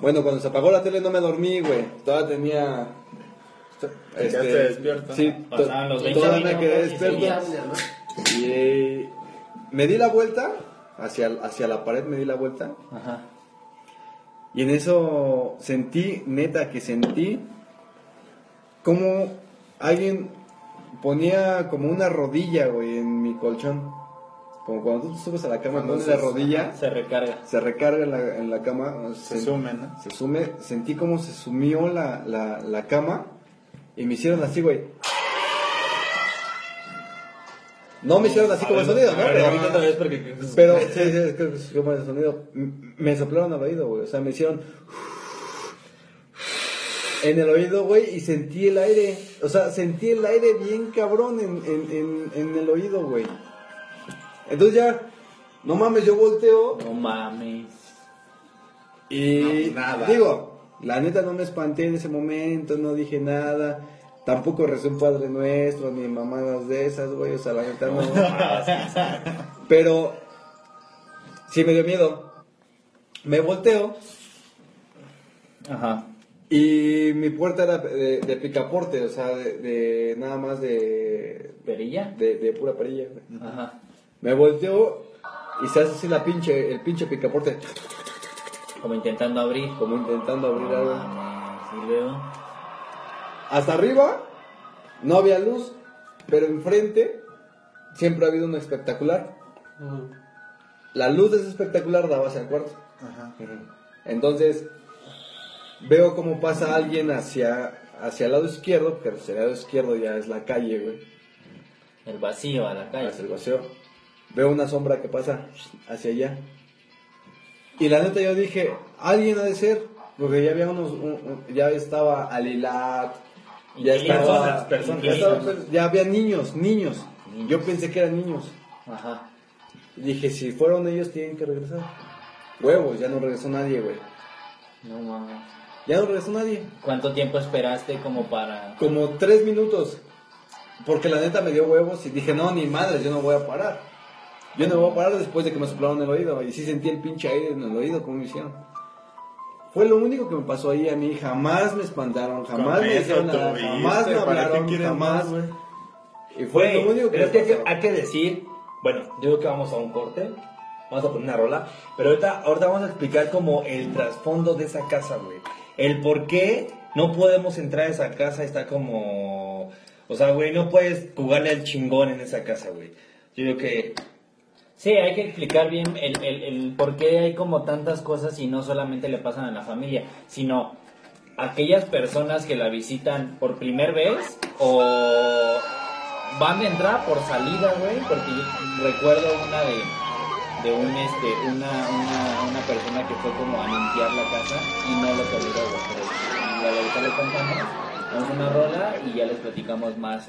Bueno, cuando se apagó la tele no me dormí, güey. Todavía tenía... este, quedaste despierto. Sí, to- Pasaban los 20 todavía me quedé despierto. Y eh, me di la vuelta, hacia, hacia la pared me di la vuelta. Ajá. Y en eso sentí, neta, que sentí como alguien ponía como una rodilla, güey, en mi colchón. Como cuando tú te subes a la cama, pones la rodilla, Se recarga. se recarga en la, en la cama. Se sume, ¿no? Se sume, sentí como se sumió la, la, la cama y me hicieron así, güey. No me hicieron así como el sonido, ¿no? Pero- otra vez porque... pero, sí, sí, creo que como el sonido. Me soplaron al oído, güey. O sea, me hicieron. En el oído, güey, y sentí el aire. O sea, sentí el aire bien cabrón en, en, en, en el oído, güey. Entonces ya, no mames, yo volteo No mames. y. No, nada. Digo, la neta no me espanté en ese momento, no dije nada. Tampoco recé un Padre Nuestro, ni mamadas de esas, güey. O sea, la neta no. Pero sí me dio miedo. Me volteo Ajá. y mi puerta era de, de picaporte, o sea, de, de- nada más de, ¿Perilla? de, de pura perilla. güey. Ajá. Me volteo y se hace así la pinche, el pinche picaporte, Como intentando abrir. como intentando abrir algo. Hasta arriba no había luz, pero enfrente siempre ha habido un espectacular. La luz de ese espectacular daba hacia el cuarto. Ajá. Entonces, veo cómo pasa alguien hacia, hacia el lado izquierdo, que hacia el lado izquierdo ya es la calle, güey, El vacío a la calle. hacia el vacío. Veo una sombra que pasa hacia allá. Y la neta yo dije, alguien ha de ser, porque ya había unos, un- un- ya estaba Alilat, ya estaba, personas. ya, estaba- ya había niños, niños. Yo pensé que eran niños. Ajá. Dije, si fueron ellos, tienen que regresar. Huevos, ya no regresó nadie, güey. No mames. Ya no regresó nadie. ¿Cuánto tiempo esperaste como para...? Como tres minutos. Porque la neta me dio huevos y dije, no, ni madres, yo no voy a parar. Yo no voy a parar después de que me soplaron el oído. Y sí sentí el pinche aire en el oído, como me hicieron. Fue lo único que me pasó ahí a mí. Jamás me espantaron, jamás me eso dijeron nada, jamás me ¿para qué hablaron, jamás. y fue lo único que pero me es que hay, pasó. que hay que decir, bueno, yo creo que vamos a un corte, vamos a poner una rola, pero ahorita, ahorita vamos a explicar como el trasfondo de esa casa, güey. El por qué no podemos entrar a esa casa está como... O sea, güey, no puedes jugarle al chingón en esa casa, güey. Yo creo que... Sí, hay que explicar bien el, el, el por qué hay como tantas cosas y no solamente le pasan a la familia, sino aquellas personas que la visitan por primera vez o van de entrada por salida, güey, porque yo recuerdo una de, de un este una, una, una persona que fue como a limpiar la casa y no lo toleró, güey. pero- ahorita le contamos, una rola y ya les platicamos más.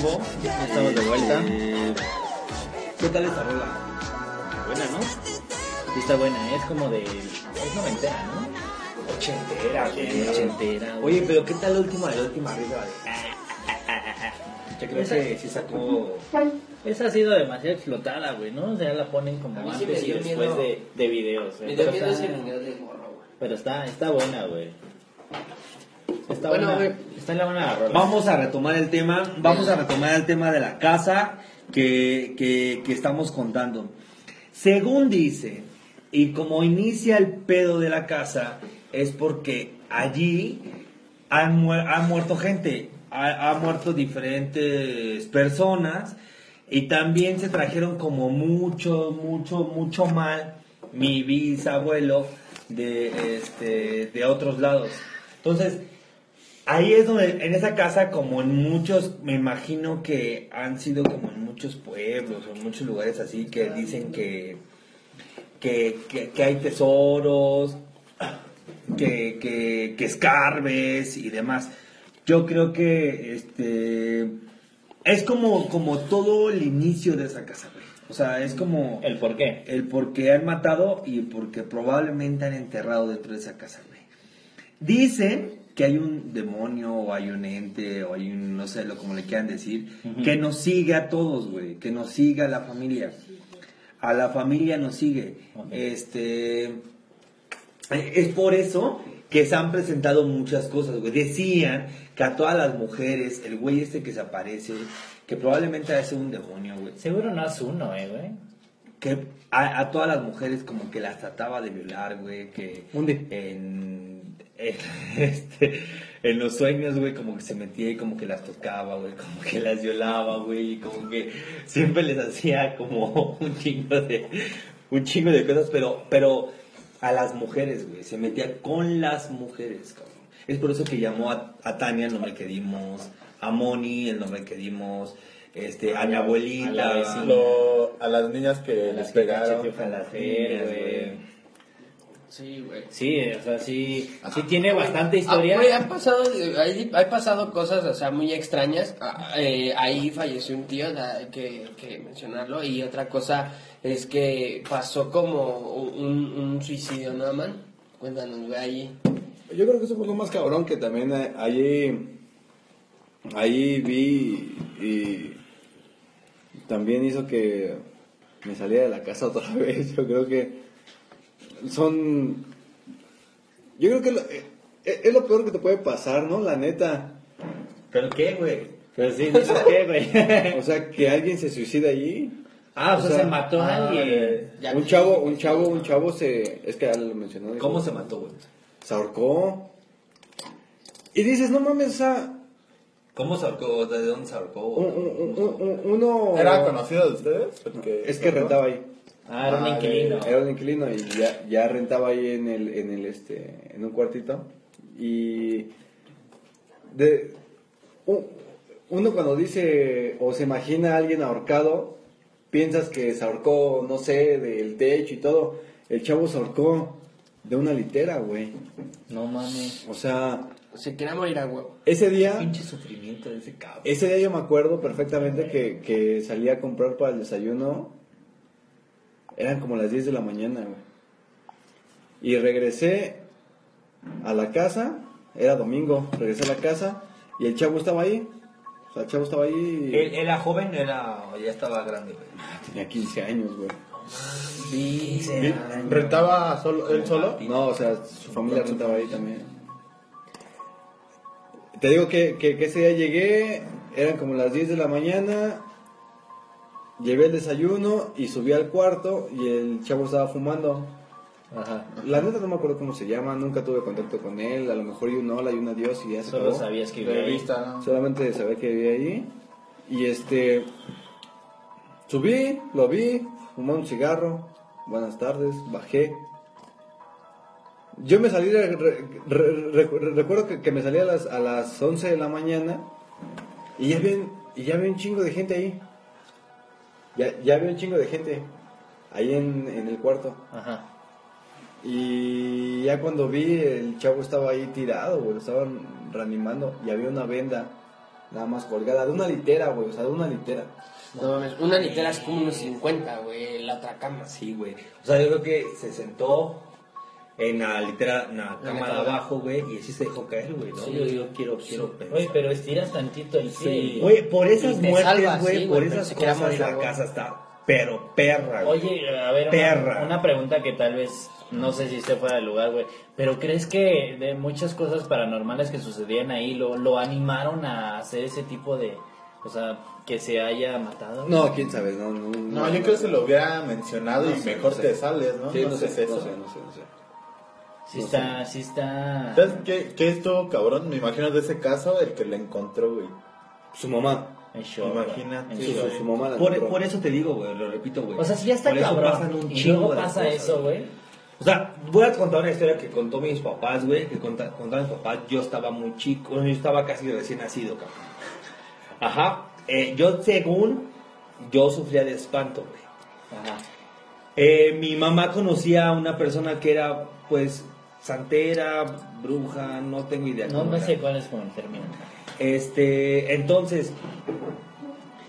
vivo. Ya estamos de vuelta. Eh, ¿Qué tal esta rola? Buena, ¿no? Sí está buena, es como de... es noventera, ¿no? Ochentera, güey. Ochentera, güey. Oye, pero ¿qué tal la última, la última arriba? Yo creo que sí sacó... Esa ha sido demasiado explotada, güey, ¿no? O sea, la ponen como sí antes y después miedo. de, de videos. güey. Me dio Pero miedo ese está- video de morro, güey. Pero está, está buena, güey. Está Bueno, buena. Vamos a retomar el tema, vamos a retomar el tema de la casa que, que, estamos contando. Según dice, y como inicia el pedo de la casa, es porque allí ha muerto gente, ha, ha muerto diferentes personas y también se trajeron como mucho, mucho, mucho mal mi bisabuelo de, este, de otros lados. Entonces, Ahí es donde, en esa casa, como en muchos, me imagino que han sido como en muchos pueblos o en muchos lugares así que dicen que, que, que, que hay tesoros, que, que, que escarbes y demás. Yo creo que este es como, como todo el inicio de esa casa, güey. O sea, es como ¿El por qué? el por qué han matado y porque probablemente han enterrado dentro de esa casa, güey. Dicen que hay un demonio o hay un ente o hay un, no sé, lo como le quieran decir, que nos sigue a todos, güey, que nos siga a la familia. A la familia nos sigue. Este, eh, es por eso que se han presentado muchas cosas, güey. Decían que a todas las mujeres, el güey este que se aparece, que probablemente ha sido un demonio, güey Seguro no es uno, eh, güey. que a, a todas las mujeres como que las trataba de violar, güey, que ¿Dónde? en, este, en los sueños, güey, como que se metía y como que las tocaba, güey, como que las violaba, güey, y como que siempre les hacía como un chingo de, un chingo de cosas, pero, pero a las mujeres, güey, se metía con las mujeres, cabrón. Es por eso que llamó a, a Tania el nombre que dimos, a Moni el nombre que dimos, este, a mi abuelita, a la las niñas que A les las pegaron. a la feria, güey. Sí, güey. Sí, o sea, sí, sí tiene bastante historia. Ah, güey, han pasado, hay, hay pasado cosas, o sea, muy extrañas. Ah, eh, ahí falleció un tío, hay que, que mencionarlo. Y otra cosa es que pasó como un, un suicidio, ¿no, man? Cuéntanos, güey, ahí. Yo creo que eso fue lo más cabrón que también eh, ahí, ahí vi y también hizo que me saliera de la casa otra vez. Yo creo que son... Yo creo que lo- eh, eh, es lo peor que te puede pasar, ¿no? La neta. ¿Pero qué, güey? Pero sí, dices qué, güey. O sea, que alguien se suicida allí. Ah, o sea, se mató a ah, alguien. Un chavo, un chavo, un chavo se... Es que ya lo mencionó. dijo, ¿Cómo se mató, güey? Se ahorcó. Y dices, no mames, o sea... ¿Cómo se ahorcó? ¿De dónde se ahorcó? un- un- un- un- uno... ¿Era conocido de ustedes? Porque- Es que rentaba ahí. Ah, era un Ah, inquilino. Era un inquilino y ya, ya rentaba ahí en el, en el este, en un cuartito. Y de uno cuando dice o se imagina a alguien ahorcado, piensas que se ahorcó, no sé, del techo y todo. El chavo se ahorcó de una litera, güey. No mames. O sea, Se quería morir a huevo. ese día, Pinche sufrimiento de ese cabrón. ese día yo me acuerdo perfectamente que, que salí a comprar para el desayuno. Eran como las 10 de la mañana, güey. Y regresé a la casa, era domingo, regresé a la casa y el chavo estaba ahí. O sea, el chavo estaba ahí. ¿Él era joven era ya estaba grande, güey? Tenía 15 años, güey. ¿Rentaba solo, él solo? No, o sea, su familia rentaba ahí también. Te digo que, que, que ese día llegué, eran como las 10 de la mañana, llevé el desayuno y subí al cuarto y el chavo estaba fumando. Ajá. La neta no me acuerdo cómo se llama, nunca tuve contacto con él, a lo mejor y un hola y un adiós y ya se Solo acabó. sabías que vivía ahí. vista, ¿no? Solamente sabía que vivía ahí. Y este. Subí, lo vi, fumé un cigarro. Buenas tardes, bajé. Yo me salí, re- re- re- re- recuerdo que, que me salí a las, a las 11 de la mañana. Y ya había, y ya había un chingo de gente ahí. Ya, ya había un chingo de gente ahí en, en el cuarto. Ajá. Y ya cuando vi, el chavo estaba ahí tirado, güey, lo estaban reanimando y había una venda nada más colgada de una litera, güey, o sea, de una litera. No mames, una litera es como unos 50, güey, la otra cama. Sí, güey. O sea, yo creo que se sentó en la litera, en la cama de abajo, güey, y así se dejó caer, güey, ¿no? Sí. Yo digo, quiero, quiero pensar. Oye, pero estiras tantito el pie. y- Güey, por esas muertes, güey, sí, por esas cosas morir, la casa está, pero perra, güey. Oye, a ver, Perra. una, una pregunta que tal vez, no sé si esté fuera de lugar, güey, pero ¿crees que de muchas cosas paranormales que sucedían ahí lo, lo animaron a hacer ese tipo de, O sea, que se haya matado. No, quién sabe, no, no. No, yo creo que se lo hubiera mencionado No y sé, mejor no sé. te sales, ¿no? Sí, no, no sé sé, eso. no sé, no sé, no sé. Sí está, sí está... ¿Sabes qué, qué estuvo cabrón? Me imagino de ese caso el que le encontró, güey. Su mamá. En shock, güey. Imagínate. En Su, shock. su, su mamá la Por, encontró. por eso te digo, güey, lo repito, güey. O sea, si ya está Por eso pasan cabrón un y chingo luego de pasa cosas, eso, güey. O sea, voy a contar una historia que contó mis papás, güey, que conta- contaron mis papás, yo estaba muy chico, bueno, yo estaba casi recién nacido, cabrón. Ajá, eh, yo según, yo sufría de espanto, güey. Ajá. Eh, mi mamá conocía a una persona que era, pues, santera, bruja, no tengo idea. No, no sé cuál es como el término. Este, entonces,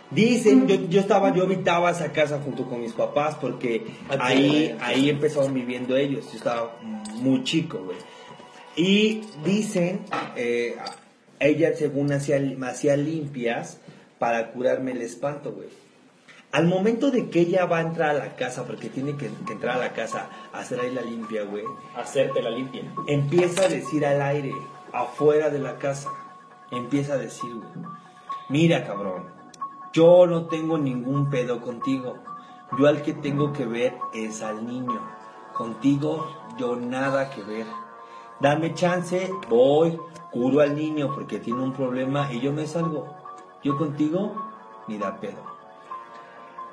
dicen, yo, yo estaba, yo habitaba esa casa junto con mis papás porque ahí, ahí empezaron viviendo ellos. Yo estaba muy chico, güey. Y dicen, eh, ella según hacía, hacía limpias para curarme el espanto, güey. Al momento de que ella va a entrar a la casa, porque tiene que, que entrar a la casa a hacer ahí la limpia, güey, Hacerte la limpia. empieza a decir al aire, afuera de la casa, empieza a decir, güey, mira cabrón, yo no tengo ningún pedo contigo, yo al que tengo que ver es al niño, contigo yo nada que ver, dame chance, voy, curo al niño porque tiene un problema y yo me salgo, yo contigo ni da pedo.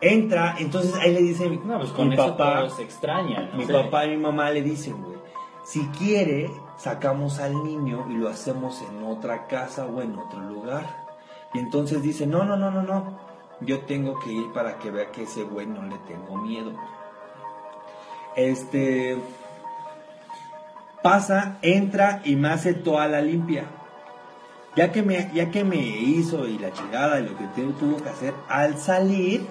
Entra, entonces ahí le dice mi, No, pues con mi eso papá, todo se extraña, ¿no? mi Sí. papá y mi mamá le dicen, güey, si quiere, sacamos al niño y lo hacemos en otra casa o en otro lugar. Y entonces dice, no, no, no, no, no, yo tengo que ir para que vea que ese güey no le tengo miedo. Este, pasa, entra y me hace toda la limpia. Ya que me, ya que me hizo y la chingada y lo que tu- tuvo que hacer, al salir,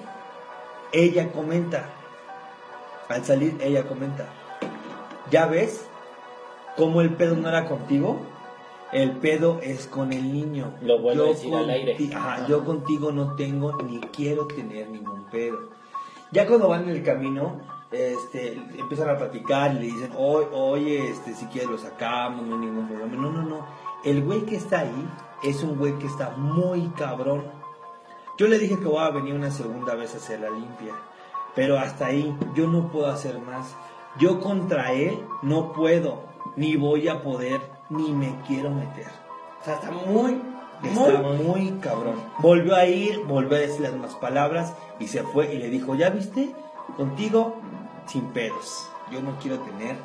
ella comenta, al salir ella comenta, ¿ya ves cómo el pedo no era contigo? El pedo es con el niño. Lo vuelve a decir al aire. Ajá. yo contigo no tengo ni quiero tener ningún pedo. Ya cuando van en el camino, este, empiezan a platicar y le dicen, oye, oye, este, si quieres lo sacamos, no hay ningún problema. No, no, no. El güey que está ahí es un güey que está muy cabrón. Yo le dije que voy a venir una segunda vez a hacer la limpia. Pero hasta ahí, yo no puedo hacer más. Yo contra él no puedo, ni voy a poder, ni me quiero meter. O sea, está muy, Está muy... cabrón. Volvió a ir, volvió a decir las mismas palabras y se fue y le dijo, ¿ya viste? Contigo, sin pedos. Yo no quiero tener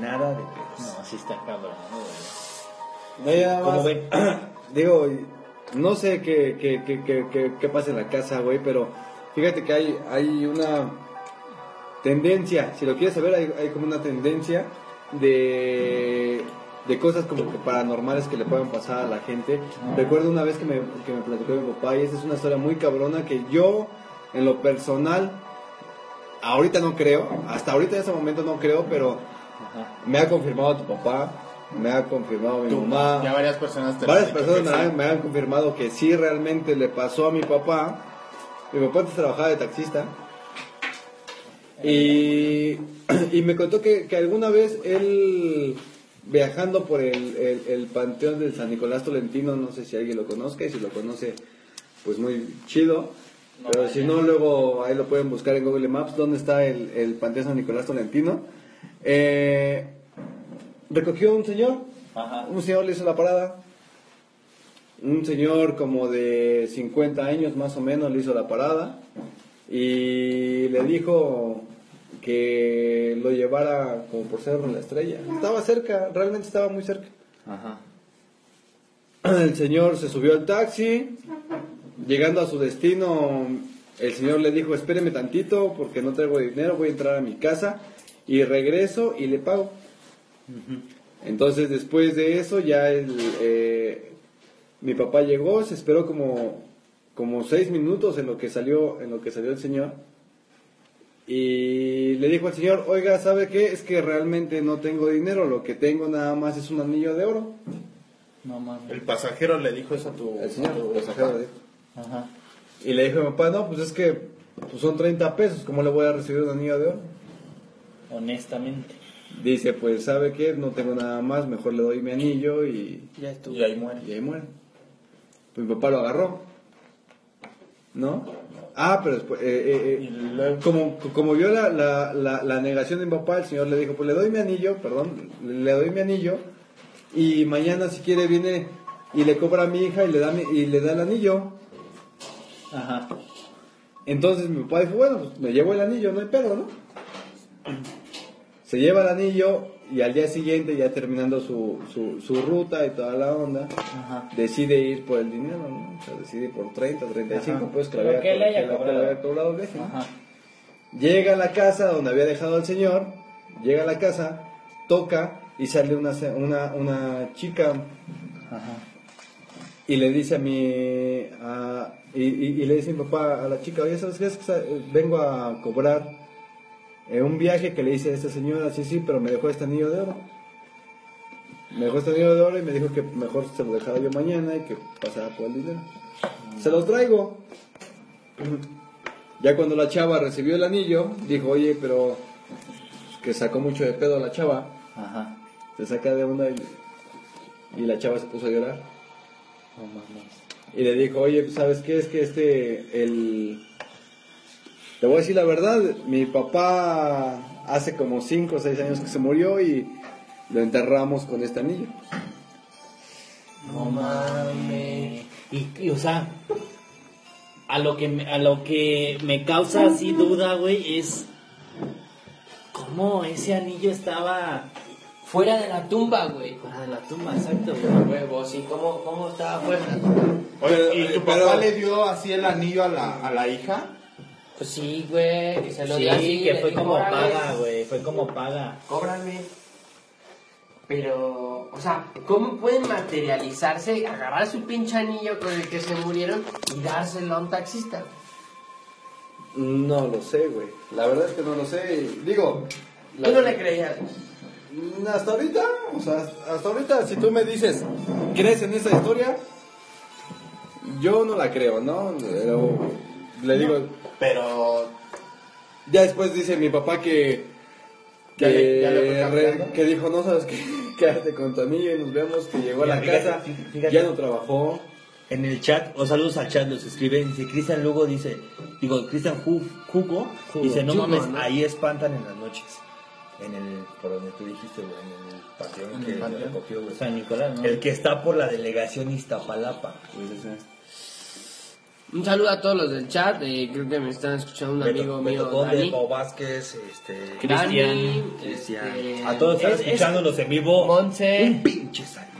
nada de pedos. No, sí está cabrón. No, ¿Cómo más, ven? digo, no sé qué, qué, qué, qué, pasa en la casa, güey, pero fíjate que hay, hay una tendencia, si lo quieres saber, hay, hay como una tendencia de, de cosas como que paranormales que le pueden pasar a la gente. Recuerdo una vez que me, que me platicó mi papá y esa es una historia muy cabrona que yo, en lo personal, ahorita no creo, hasta ahorita en ese momento no creo, pero me ha confirmado tu papá, me ha confirmado mi Tú, mamá. Ya varias personas te Varias personas me sí. han, me han confirmado que sí realmente le pasó a mi papá. Mi papá antes trabajaba de taxista. Y, y me contó que, que alguna vez él, viajando por el, el- el panteón del San Nicolás Tolentino, no sé si alguien lo conozca, y si lo conoce, pues muy chido. Pero si no, luego ahí lo pueden buscar en Google Maps, dónde está el, el panteón San Nicolás Tolentino. Eh, recogió un señor, Ajá. un señor le hizo la parada. Un señor como de 50 años más o menos le hizo la parada y le dijo que lo llevara como por Cerro de la Estrella. Estaba cerca, realmente estaba muy cerca. Ajá. El señor se subió al taxi, llegando a su destino, el señor le dijo, espéreme tantito porque no traigo dinero, voy a entrar a mi casa y regreso y le pago. Entonces después de eso ya el, eh, mi papá llegó, se esperó como, como seis minutos en lo que salió, en lo que salió el señor. Y le dijo al señor, oiga, ¿sabe qué? Es que realmente no tengo dinero, lo que tengo nada más es un anillo de oro. No mames. El pasajero le dijo eso a tu, El señor, a tu el pasajero papá. le dijo. Ajá. Y le dijo a mi papá, no, pues es que pues son 30 pesos, ¿cómo le voy a recibir un anillo de oro? Honestamente. Dice, pues, ¿sabe qué? No tengo nada más, mejor le doy mi anillo y, Ya estuvo. Y ahí muere. y ahí muere. Pues mi papá lo agarró. ¿no? Ah, pero después, eh, eh, eh, como, como vio la, la, la, la negación de mi papá, el señor le dijo, pues le doy mi anillo, perdón, le doy mi anillo, y mañana si quiere viene y le cobra a mi hija y le da, mi- y le da el anillo. Ajá. Entonces mi papá dijo, bueno, pues me llevo el anillo, no hay pedo, ¿no? Se lleva el anillo y al día siguiente, ya terminando su, su, su ruta y toda la onda, Ajá. decide ir por el dinero, ¿no? O sea, decide ir por 30, 35 Ajá. pues que le había, que que que cobrado. viaje, ¿no? Llega a la casa donde había dejado al señor, llega a la casa, toca y sale una, una, una chica Ajá. y le dice a mi a- y, y- y le dice a mi papá a la chica oye sabes qué es que vengo a cobrar eh, un viaje que le hice a esta señora sí sí pero me dejó este anillo de oro. Me dejó este anillo de oro y me dijo que mejor se lo dejara yo mañana y que pasara por el dinero. Se lo traigo. Ya cuando la chava recibió el anillo dijo oye pero que sacó mucho de pedo a la chava Ajá. se saca de onda y, y la chava se puso a llorar. Y le dijo, oye, ¿sabes qué? Es que este, el... Te voy a decir la verdad, mi papá hace como 5 o 6 años que se murió y lo enterramos con este anillo. No mames. Y, y, o sea, a lo que me, a lo que me causa así duda, güey, es cómo ese anillo estaba Fuera de la tumba, güey. fuera de la tumba, exacto, A güey. huevo, sí, ¿cómo, cómo estaba fuera? Oye, ¿y tu Pero- papá le dio así el anillo a la, a la hija? Pues sí, güey, que se lo Sí, dio así. que fue como "Órale, paga, güey, fue como paga. Cóbrame. Pero, o sea, ¿cómo pueden materializarse, agarrar su pinche anillo con el que se murieron y dárselo a un taxista? No lo sé, güey. La verdad es que no lo sé. Digo, la- Tú no le creías. Hasta ahorita, o sea, hasta ahorita, si tú me dices, ¿crees en esa historia? Yo no la creo, ¿no? Pero le digo, Pero Ya después dice mi papá que que, Ya le- ya le re- que dijo, no sabes qué, quédate con tu anillo y nos vemos, que llegó a la fíjate, casa, fíjate. ya no trabajó. En el chat, o saludos al chat, los escriben, dice Cristian Lugo, dice, digo, Cristian Ju- Jugo, dice, no Jugo, mames, ¿no? ahí espantan en las noches. En el, por donde tú dijiste, güey, en el panteón que el lo panteón. recogió, güey. San Nicolás, ¿no? El que está por la delegación Iztapalapa. Un saludo a todos los del chat. eh, creo que me están escuchando un Beto- amigo Beto mío, Conde, Dani. Pau Vázquez, este, Cristian. este, A todos están es- es- escuchándonos en vivo. Monse. Un pinche saludo.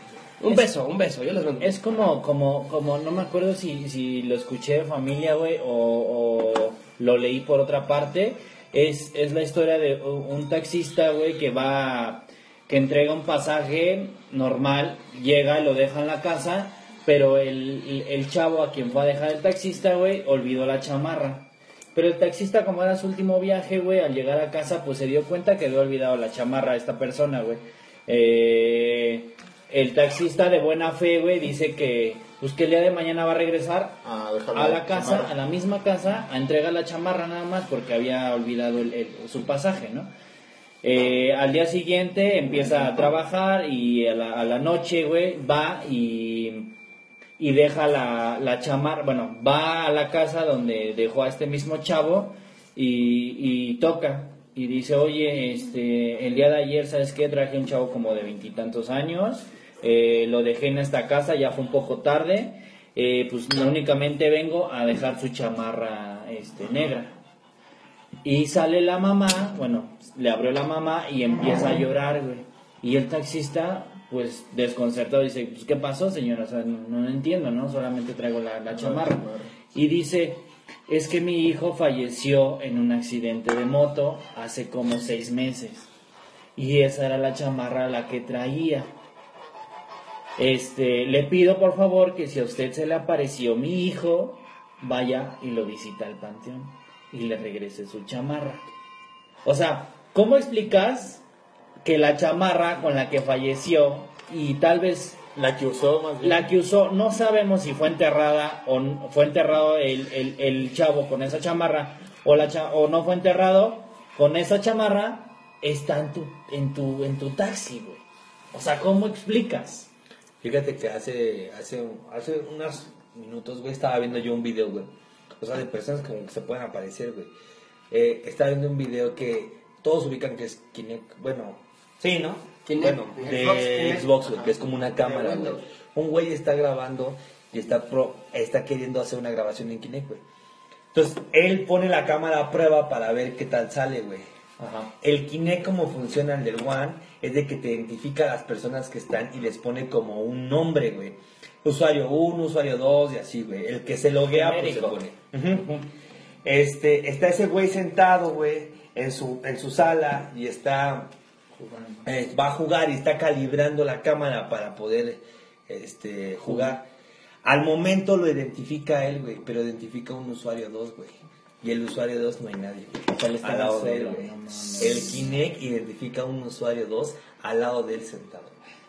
Un beso, un beso, yo les mando. Es como, como, como, no me acuerdo si, si lo escuché de familia, güey, o, o lo leí por otra parte. Es, es la historia de un taxista, güey, que va, que entrega un pasaje normal, llega y lo deja en la casa, pero el, el, chavo a quien fue a dejar el taxista, güey, olvidó la chamarra. Pero el taxista, como era su último viaje, güey, al llegar a casa, pues se dio cuenta que había olvidado la chamarra a esta persona, güey. Eh, el taxista de buena fe, güey, dice que, pues que el día de mañana va a regresar a, la casa, chamarra. a la misma casa, a entregar la chamarra nada más porque había olvidado el- el- su pasaje, ¿no? Eh, al día siguiente empieza a trabajar y a la, a la noche, güey, va y, y deja la, la chamarra, bueno, va a la casa donde dejó a este mismo chavo y, toca y dice, oye, este, el día de ayer, ¿sabes qué? Traje un chavo como de veintitantos años, eh, lo dejé en esta casa, ya fue un poco tarde, eh, pues no únicamente vengo a dejar su chamarra este, negra. Y sale la mamá, bueno, le abrió la mamá y empieza a llorar, güey. Y el taxista, pues desconcertado, dice, pues ¿qué pasó, señora? O sea, no, no entiendo, ¿no? Solamente traigo la, la chamarra. Y dice, es que mi hijo falleció en un accidente de moto hace como seis meses. Y esa era la chamarra la que traía. Este, le pido por favor que si a usted se le apareció mi hijo, vaya y lo visita al panteón y le regrese su chamarra. O sea, ¿cómo explicas que la chamarra con la que falleció y tal vez La que usó más bien. la que usó, no sabemos si fue enterrada o fue enterrado el, el- el chavo con esa chamarra o, la cha- o no fue enterrado con esa chamarra, está en tu, en tu, en tu taxi, güey. O sea, ¿cómo explicas? Fíjate que hace, hace, hace unos minutos, güey, estaba viendo yo un video, güey. o sea, de personas como que se pueden aparecer, güey. Eh, estaba viendo un video que todos ubican que es Kinect, bueno, sí, ¿no? Bueno, Xbox de. Xbox, güey, Ajá. que es como una cámara, güey. Un güey está grabando y está, pro, está queriendo hacer una grabación en Kinect, güey. Entonces, él pone la cámara a prueba para ver qué tal sale, güey. Ajá. El Kinect como funciona el del One es de que te identifica a las personas que están y les pone como un nombre, güey. Usuario 1, usuario 2 y así, güey. El que se loguea, pues se pone. Este, está ese güey sentado, güey, en su, en su sala y está, eh, va a jugar y está calibrando la cámara para poder, este, jugar. Al momento lo identifica él, güey, pero identifica un usuario 2, güey. Y el usuario 2 no hay nadie, güey. O sea, él está al lado de él, güey. el Kinect identifica un usuario 2 al lado de él sentado.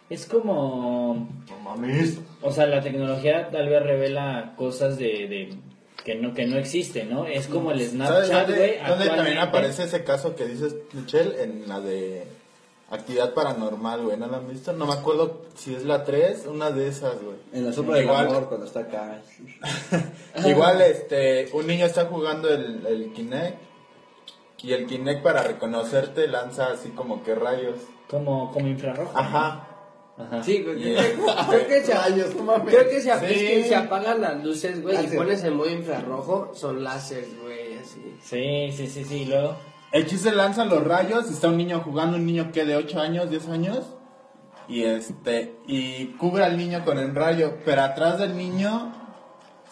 Es como. No mames. O sea, la tecnología tal vez revela cosas de. de que no, que no existen, ¿no? Es como el ¿Sabes Snapchat, dónde, güey. dónde también actualmente. aparece ese caso que dices, Michelle? En la de Actividad Paranormal, güey. ¿No la han visto? No me acuerdo si es la 3, una de esas, güey. En la sopa del Igual. amor, cuando está acá. Igual, este, un niño está jugando el, el Kinect y el Kinect para reconocerte lanza así como que rayos. Como, como infrarrojo. Ajá. Ajá. Sí, güey, Y- creo que- se, Rayos, no mames. creo que se, Sí. es que se apagan las luces, güey, y Láser. pones en modo infrarrojo, son láseres, güey, así. Sí, sí, sí, sí. y Luego. El chiste lanzan los rayos y está un niño jugando, un niño que de 8 años, 10 años. Y este, y cubre al niño con el rayo, pero atrás del niño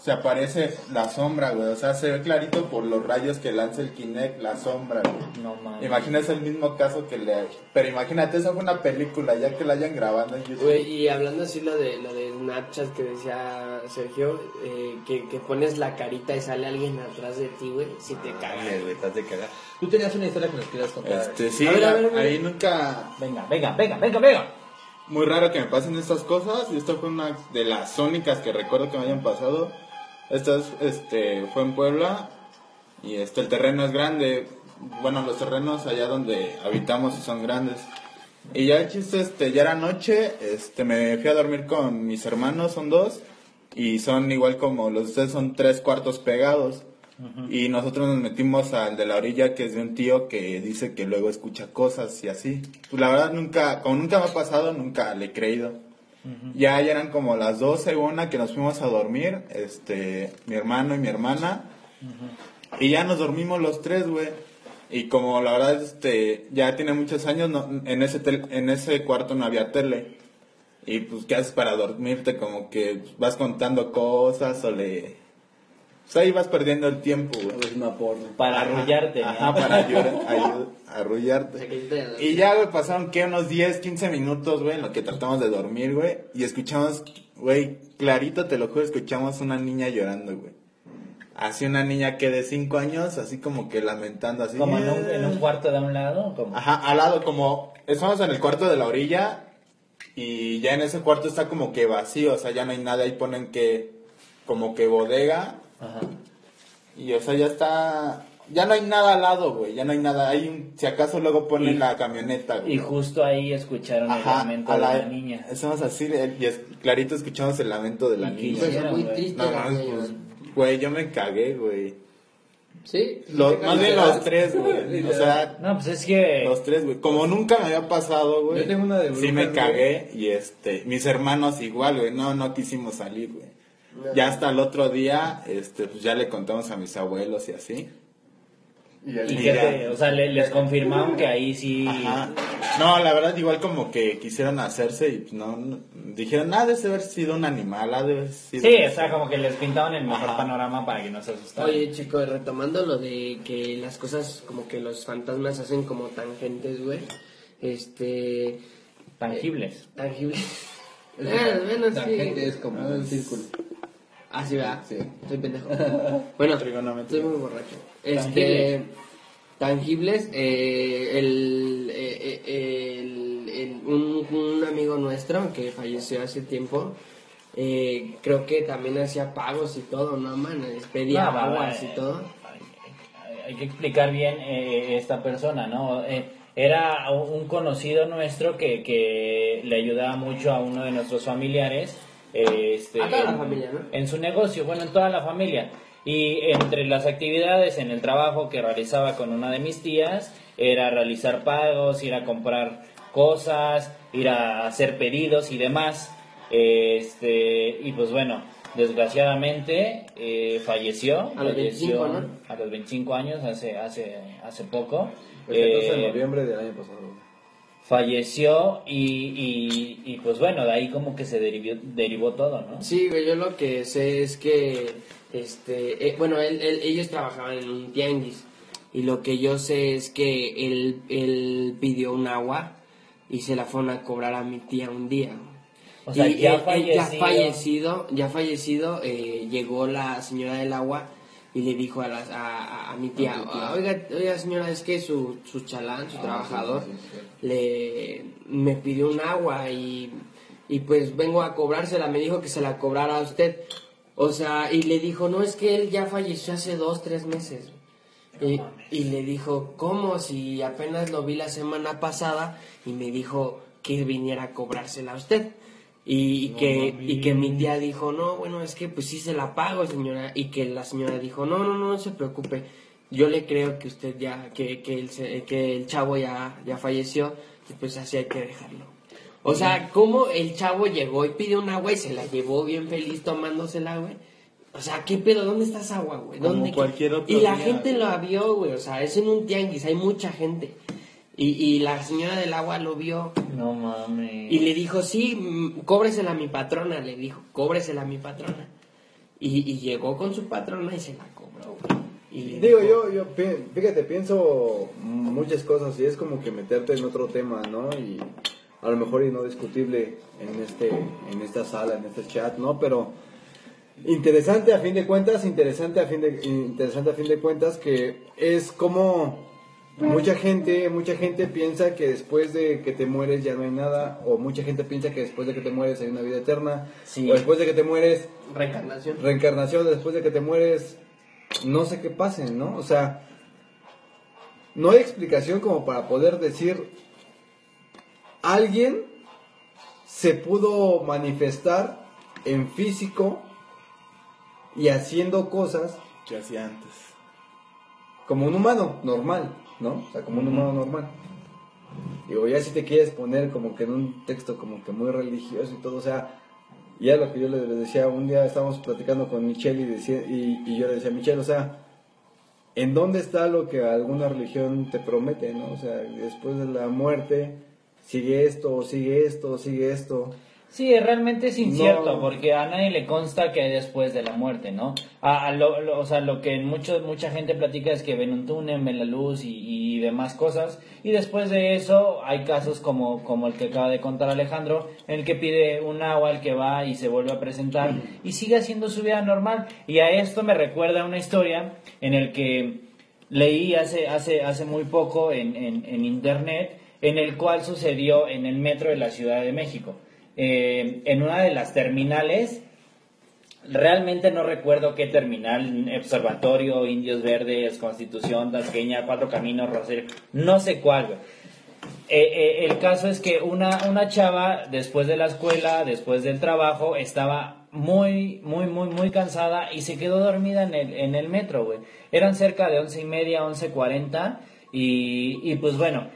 se aparece la sombra, güey. O sea, se ve clarito por los rayos que lanza el Kinect, la sombra, güey. No mames. Imagínate el mismo caso que le... Pero imagínate, eso fue una película, ya que la hayan grabado en YouTube. Güey, y hablando así lo de lo de Snapchat que decía Sergio, eh, que, que pones la carita y sale alguien atrás de ti, güey, si te cagas. Mames, güey, estás de cagar. Tú tenías una historia que nos quieras contar. Este, sí, A ver, a ver, a ver. ahí nunca... Venga, venga, venga, venga, venga. Muy raro que me pasen estas cosas y esta fue una de las únicas que recuerdo que me hayan pasado. Esta es, este, fue en Puebla y este, el terreno es grande. Bueno, los terrenos allá donde habitamos son grandes. Y ya el chiste, este, ya era noche, este, me fui a dormir con mis hermanos, son dos, y son igual como los de ustedes, son tres cuartos pegados. Y nosotros nos metimos al de la orilla, que es de un tío que dice que luego escucha cosas y así. Pues la verdad nunca, como nunca me ha pasado, nunca le he creído. Ya, ya eran como las 12, una que nos fuimos a dormir, este, mi hermano y mi hermana. Y ya nos dormimos los tres, güey. Y como la verdad, este, ya tiene muchos años, no- en, ese tel- en ese cuarto no había tele. Y pues, ¿qué haces para dormirte? Como que vas contando cosas o le... Pues ahí vas perdiendo el tiempo, güey. Para arrullarte. ¿no? Ajá, para ayudar, ayud- arrullarte. Y ya, güey, pasaron, ¿qué? Unos 10, 15 minutos, güey, en lo que tratamos de dormir, güey. Y escuchamos, güey, clarito, te lo juro, escuchamos una niña llorando, güey. Así una niña que de 5 años, así como que lamentando, así. Como en un, en un cuarto de un lado. Como... Ajá, al lado, como, estamos en el cuarto de la orilla. Y ya en ese cuarto está como que vacío, o sea, ya no hay nada. Ahí ponen que, como que bodega. Ajá. Y o sea, ya está. Ya no hay nada al lado, güey. Ya no hay nada. Hay un, si acaso luego ponen Y- la camioneta, güey. Y justo ahí escucharon el Ajá, lamento a de la, la niña. Estamos así, de- y es, clarito escuchamos el lamento de la Y niña. Pues es muy güey. triste, No, la niña. pues, güey, yo me cagué, güey. ¿Sí? Los, más bien los tres, güey. O sea, No, pues es que. los tres, güey. Como nunca me había pasado, güey. Yo tengo una de Sí brujas, me güey. cagué y este, mis hermanos igual, güey. No, no quisimos salir, güey. Ya hasta el otro día, este, pues ya le contamos a mis abuelos y así. Y el y que o sea, le- les confirmaron que ahí sí. Ajá. No, la verdad, igual como que quisieron hacerse y pues, no, no- dijeron, ah, debe haber sido un animal, ha de haber sido. Sí, o sea, como que les pintaban el mejor Ajá. panorama para que no se asustaran. Oye, chicos, retomando lo de que las cosas, como que los fantasmas hacen como tangentes, güey. Este. Tangibles. Tangibles. Ah, bueno, sí. gente es como un círculo. Ah, sí, va. Sí. Soy pendejo. Bueno, estoy muy borracho. Este. Tangibles. Tangibles. eh, el, eh, eh, el- el- un, un amigo nuestro que falleció hace tiempo. eh, creo que también hacía pagos y todo, ¿no, man? Les Pedía No, va, aguas y todo. Hay- Hay que explicar bien eh, esta persona, ¿no? Eh, era un conocido nuestro que, que le ayudaba mucho a uno de nuestros familiares. Este, A toda la en- familia, ¿no? En su negocio, bueno, en toda la familia. Y entre las actividades en el trabajo que realizaba con una de mis tías era realizar pagos, ir a comprar cosas, ir a hacer pedidos y demás. Este, y pues bueno, desgraciadamente eh, falleció. A los falleció 25, ¿no? A los 25 años, hace, hace, hace poco. El 14 de Eh, noviembre del año pasado. Falleció y, y, y, pues bueno, de ahí como que se derivó, derivó todo, ¿no? Sí, güey, yo lo que sé es que, este, eh, bueno, él- él- ellos trabajaban en un tianguis y lo que yo sé es que él, él pidió un agua y se la fueron a cobrar a mi tía un día. O sea, Y ya él- él ya fallecido. fallecido, ya fallecido, eh, llegó la señora del agua y le dijo a, las- a, a- a mi tía, oiga, oiga señora, es que su, su chalán, su trabajador, le me pidió un agua y, y pues vengo a cobrársela, me dijo que se la cobrara a usted. O sea, y le dijo, no, es que él ya falleció hace dos, tres meses. Y, y le dijo, ¿cómo? Si apenas lo vi la semana pasada y me dijo que viniera a cobrársela a usted. Y, y que, y que mi tía dijo, no, bueno, es que pues sí se la pago, señora. Y que la señora dijo, no, no, no, no se preocupe. Yo le creo que usted ya, que, que, el, que el chavo ya, ya falleció, y pues así hay que dejarlo. O sea, ¿cómo el chavo llegó y pidió un agua y se la llevó bien feliz tomándosela, güey? O sea, ¿qué pedo? ¿Dónde está esa agua, güey? Como ¿Dónde? cualquier otro Y la día. gente lo vio, güey. O sea, es en un tianguis, hay mucha gente. Y, y la señora del agua lo vio No mames. y le dijo, sí, mm, cóbresela a mi patrona. Le dijo, cóbresela a mi patrona. Y, y llegó con su patrona y se la cobró, güey. Y le Digo, dijo, yo, yo, fíjate, pienso muchas cosas y es como que meterte en otro tema, ¿no? Y a lo mejor y no discutible en este, en esta sala, en este chat, ¿no? Pero interesante a fin de cuentas, interesante a fin de, interesante a fin de cuentas que es como mucha gente, mucha gente piensa que después de que te mueres ya no hay nada, o mucha gente piensa que después de que te mueres hay una vida eterna, Sí. o después de que te mueres Reencarnación. reencarnación después de que te mueres, no sé qué pase, ¿no? O sea, no hay explicación como para poder decir, alguien se pudo manifestar en físico y haciendo cosas que hacía antes. como un humano normal, ¿no? O sea, como un humano normal. Digo, ya si te quieres poner como que en un texto como que muy religioso y todo, o sea, ya lo que yo le le decía, un día estábamos platicando con Michelle y, decía, y, y yo le decía Michelle, o sea, ¿en dónde está lo que alguna religión te promete, no? O sea, después de la muerte, sigue esto, o sigue esto, o sigue esto. Sí, realmente es incierto, No. porque a nadie le consta que hay después de la muerte, ¿no? A, a lo, lo- o sea, lo que mucho, mucha gente platica es que ven un túnel, ven la luz y, y demás cosas, y después de eso hay casos como, como el que acaba de contar Alejandro, en el que pide un agua, el que va y se vuelve a presentar, y sigue haciendo su vida normal, y a esto me recuerda una historia en el que leí hace, hace, hace muy poco en, en, en internet, en el cual sucedió en el metro de la Ciudad de México. Eh, en una de las terminales, realmente no recuerdo qué terminal, Observatorio, Indios Verdes, Constitución, Tasqueña, Cuatro Caminos, Rosario, no sé cuál. Eh, eh, el caso es que una, una chava, después de la escuela, después del trabajo, estaba muy, muy, muy, muy cansada y se quedó dormida en el, en el metro, güey. Eran cerca de once y media, once cuarenta y, y pues bueno,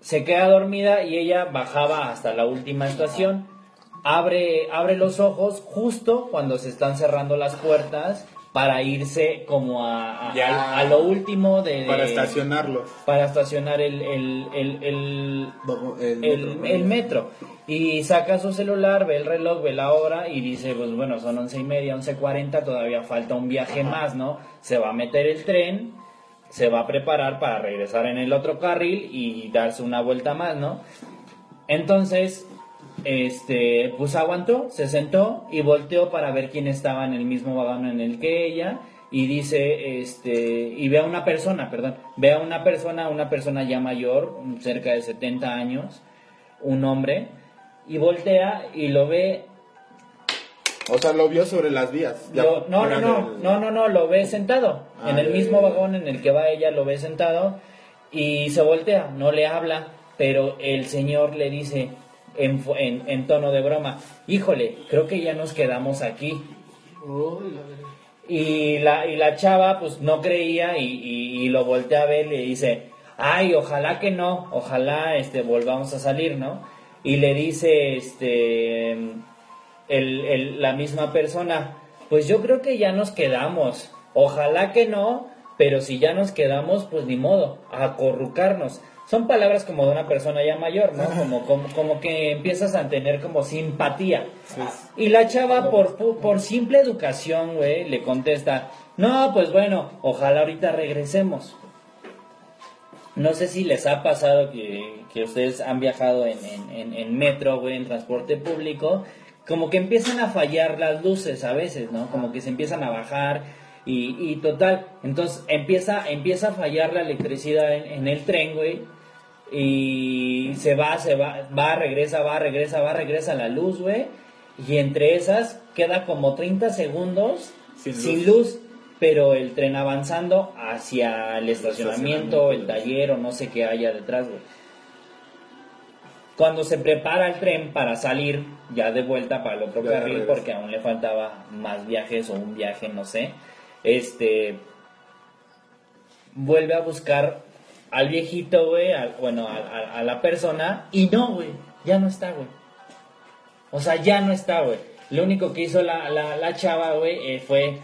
se queda dormida y ella bajaba hasta la última estación. Abre, abre los ojos justo cuando se están cerrando las puertas para irse como a, a- Ya. a lo último de, de- Para estacionarlos. para estacionar el, el, el, el, El, el- metro, el metro. Y saca su celular, ve el reloj, ve la hora y dice, pues bueno, son once y media, once cuarenta, todavía falta un viaje más, ¿no? Se va a meter el tren, se va a preparar para regresar en el otro carril y darse una vuelta más, ¿no? Entonces, este, pues aguantó, se sentó y volteó para ver quién estaba en el mismo vagón en el que ella y dice, este, y ve a una persona, perdón, ve a una persona, una persona ya mayor, cerca de 70 años, un hombre, y voltea y lo ve, O sea, lo vio sobre las vías. lo- no, no, no, no, no, no, lo ve sentado, Ah, en el ya, mismo vagón en el que va ella, lo ve sentado y se voltea, no le habla, pero el señor le dice en, en, en tono de broma, híjole, creo que ya nos quedamos aquí. Y la, y la chava pues no creía y, lo voltea a ver y le dice, ay, ojalá que no, ojalá este, volvamos a salir, ¿no? Y le dice este, el- el- la misma persona, pues yo creo que ya nos quedamos, ojalá que no, pero si ya nos quedamos, pues ni modo, a acurrucarnos. Son palabras como de una persona ya mayor, ¿no? Como, como, como que empiezas a tener como simpatía. Y la chava, por, por simple educación, güey, le contesta, no, pues bueno, ojalá ahorita regresemos. No sé si les ha pasado que, que ustedes han viajado en, en, en- en metro, güey, en transporte público, como que empiezan a fallar las luces a veces, ¿no? Como que se empiezan a bajar y, y total, entonces empieza, empieza a fallar la electricidad en, en el tren, güey, y se va, se va, va, regresa, va, regresa, va, regresa la luz, güey, y entre esas queda como 30 segundos Sin sin, luz. pero el tren avanzando hacia el estacionamiento, el taller o no sé qué haya detrás, güey. Cuando se prepara el tren para salir ya de vuelta para el otro Ya carril, porque aún le faltaba más viajes o un viaje, no sé, este vuelve a buscar al viejito, güey, al- bueno, a, a- a la persona, y no, güey, ya no está, güey. O sea, ya no está, güey. Lo único que hizo la, la, la chava, güey, eh, fue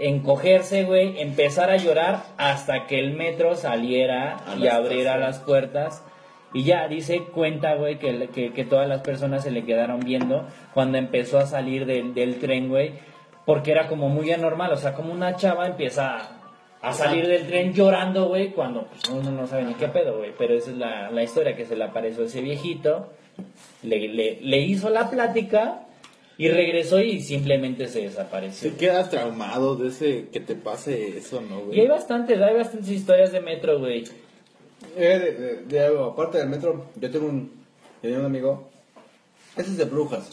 encogerse, güey, empezar a llorar hasta que el metro saliera A y abriera las puertas. Y ya dice, cuenta, güey, que, que, que todas las personas se le quedaron viendo cuando empezó a salir del, del tren, güey, porque era como muy anormal, o sea, como una chava empieza a, a salir del tren llorando, güey, cuando pues, uno no sabe ni qué pedo, güey, pero esa es la, la historia que se le apareció a ese viejito, le, le, le hizo la plática y regresó y simplemente se desapareció. Si quedas traumado de ese que te pase eso, ¿no, Y hay güey? bastantes, hay bastantes historias de metro, güey. Eh, de, de- aparte del metro, yo tengo un, tenía un amigo. Ese es de brujas.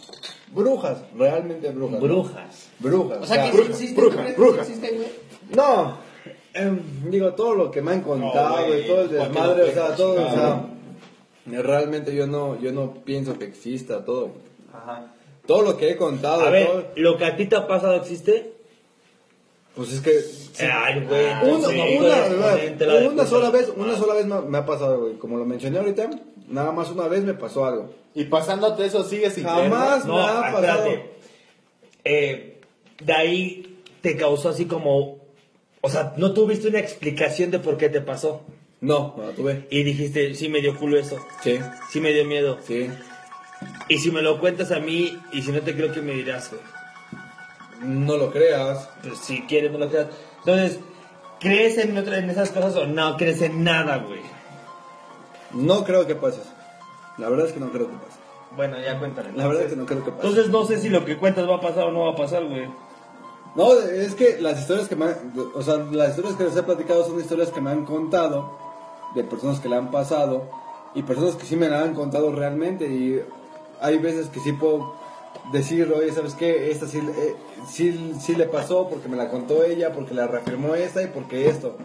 Brujas, realmente brujas. ¿no? Brujas. Brujas. O sea, que sí bruja, existe, bruja, ¿sí bruja. existe, güey? No, em, digo, todo lo que me han contado No, güey, y todo el ¿para qué desmadre, o sea, todo, o sea, realmente yo no, yo no pienso que exista todo. Ajá. Todo lo que he contado, A ver, todo- ¿lo que a ti te ha pasado existe? pues es que sí. Ay, güey. Una, una- sola vez, una sola vez me, me ha pasado, güey. Como lo mencioné ahorita, nada más una vez me pasó algo. Y pasándote eso, sigues sin Jamás No, me ha pasado. espérate. Eh, de ahí te causó así como... O sea, no tuviste una explicación de por qué te pasó. No, no la tuve. Y dijiste, sí me dio culo eso. Sí, Sí me dio miedo. sí. Y si me lo cuentas a mí, y si no te creo que me dirás, güey. No lo creas. Pues si quieres, no lo creas. Entonces, ¿crees en, otra- en esas cosas o no crees en nada, güey? No creo que pase. La verdad es que no creo que pase. Bueno, ya cuéntale. La verdad es que no creo que pase. Entonces no sé si lo que cuentas va a pasar o no va a pasar, güey. No, es que las historias que me han, o sea, las historias que les he platicado son historias que me han contado de personas que le han pasado y personas que sí me la han contado realmente y hay veces que sí puedo decir, oye, ¿sabes qué? Esta sí, eh, sí, sí le pasó porque me la contó ella, porque la reafirmó esta y porque esto.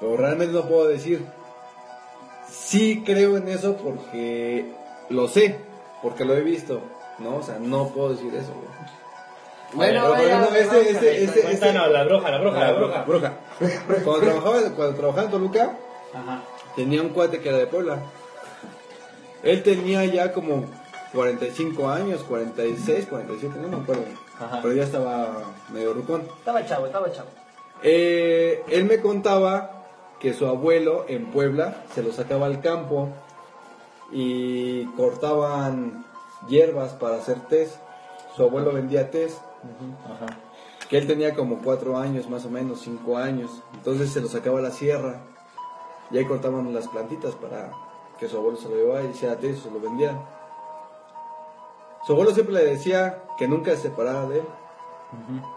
Pero realmente no puedo decir. Sí creo en eso porque lo sé, porque lo he visto, ¿no? O sea, no puedo decir eso, güey. Bueno, ejemplo, este, este, este, este- Cuéntanos, la bruja, la bruja, la bruja. bruja. Cuando trabajaba, cuando trabajaba en Toluca, Ajá. tenía un cuate que era de Puebla. Él tenía ya como 45 años, 46, 47, no me acuerdo. Ajá. Pero ya estaba medio rucón. Estaba chavo, estaba chavo. Eh, él me contaba que su abuelo en Puebla se lo sacaba al campo y cortaban hierbas para hacer test. Su abuelo vendía test. Ajá. que él tenía como cuatro años, más o menos, cinco años. Entonces se lo sacaba a la sierra y ahí cortaban las plantitas para que su abuelo se lo llevara y hiciera té y se lo vendieran. Su abuelo siempre le decía que nunca se separara de él,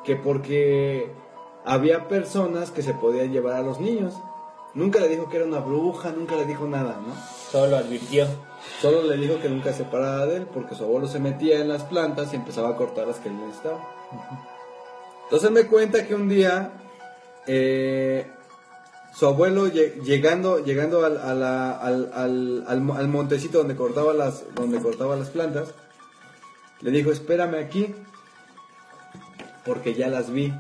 que porque había personas que se podían llevar a los niños. Nunca le dijo que era una bruja, nunca le dijo nada, ¿no? Solo lo advirtió. Solo le dijo que nunca se separara de él porque su abuelo se metía en las plantas y empezaba a cortar las que él necesitaba. Entonces me cuenta que un día eh, su abuelo lle- llegando, llegando al, a la- al, al- al montecito donde cortaba, las, donde cortaba las plantas, le dijo, espérame aquí porque ya las vi.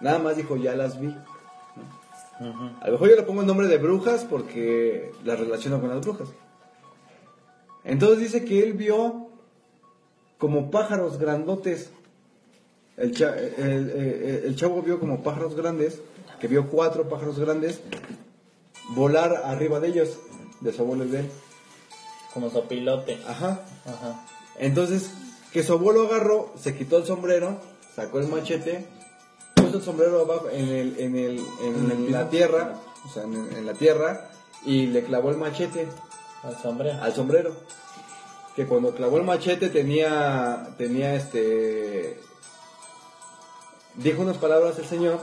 Nada más dijo, ya las vi. A lo mejor yo le pongo el nombre de brujas porque las relaciono con las brujas. Entonces dice que él vio como pájaros grandotes. El, cha- el- el- el chavo vio como pájaros grandes, que vio cuatro pájaros grandes volar arriba de ellos, de su abuelo de él. Como sopilote. Ajá. Ajá. Entonces, que su abuelo agarró, se quitó el sombrero, sacó el machete, el sombrero en, el, en, el, en, la tierra, o sea, en, la tierra, y le clavó el machete Al sombrero. al sombrero. Que cuando clavó el machete tenía, tenía este, dijo unas palabras el señor,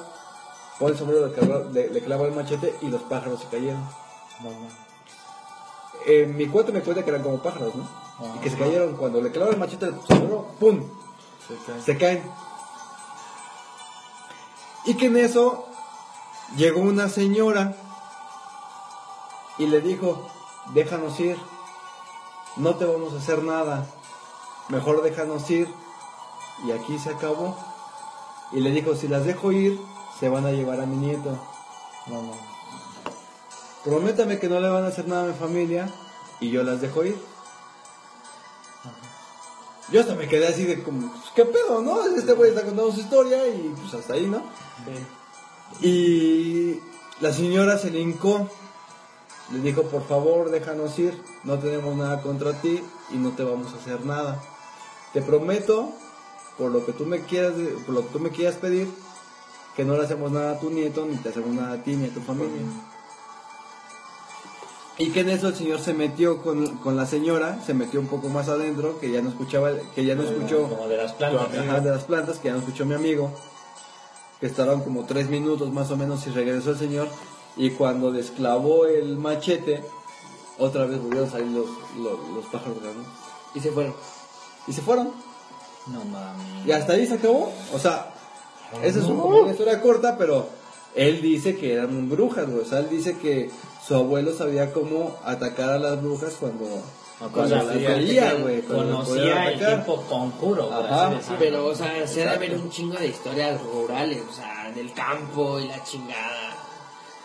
pone el sombrero, le clavó, le- le clavó el machete y los pájaros se cayeron. No, no. Eh, mi cuento me cuenta que eran como pájaros, ¿no? Ah. Y que se cayeron cuando le clavó el machete al sombrero, ¡pum! Se caen. Y que en eso llegó una señora y le dijo, déjanos ir, no te vamos a hacer nada, mejor déjanos ir. Y aquí se acabó. Y le dijo, si las dejo ir, se van a llevar a mi nieto. No, no. Prométame que no le van a hacer nada a mi familia y yo las dejo ir. Yo hasta me quedé así de como, pues, ¿qué pedo, no? Este güey está contando su historia y pues hasta ahí, ¿no? Y la señora se le hincó, le dijo, por favor, déjanos ir, no tenemos nada contra ti y no te vamos a hacer nada. Te prometo, por lo que tú me quieras, por lo que tú me quieras pedir, que no le hacemos nada a tu nieto, ni te hacemos nada a ti, ni a tu familia. Y que en eso el señor se metió con, con la señora, se metió un poco más adentro, que ya no escuchaba, que ya no escuchó Como de las plantas. Ajá, de las plantas, que ya no escuchó mi amigo, estaban como tres minutos más o menos y regresó el señor, y cuando desclavó el machete, otra vez volvieron a salir los, los, los pájaros grandes. Y se fueron. Y se fueron. No mames. Y hasta ahí se acabó. O sea, esa es un- una historia corta, pero él dice que eran brujas, güey. O sea, él dice que su abuelo sabía cómo atacar a las brujas cuando, Conocía- veía, güey. cuando las podía Conocía el atacar. tipo conjuro, por Ajá. así decirlo. Pero, o sea, se ha de ver un chingo de historias rurales, o sea, del campo y la chingada.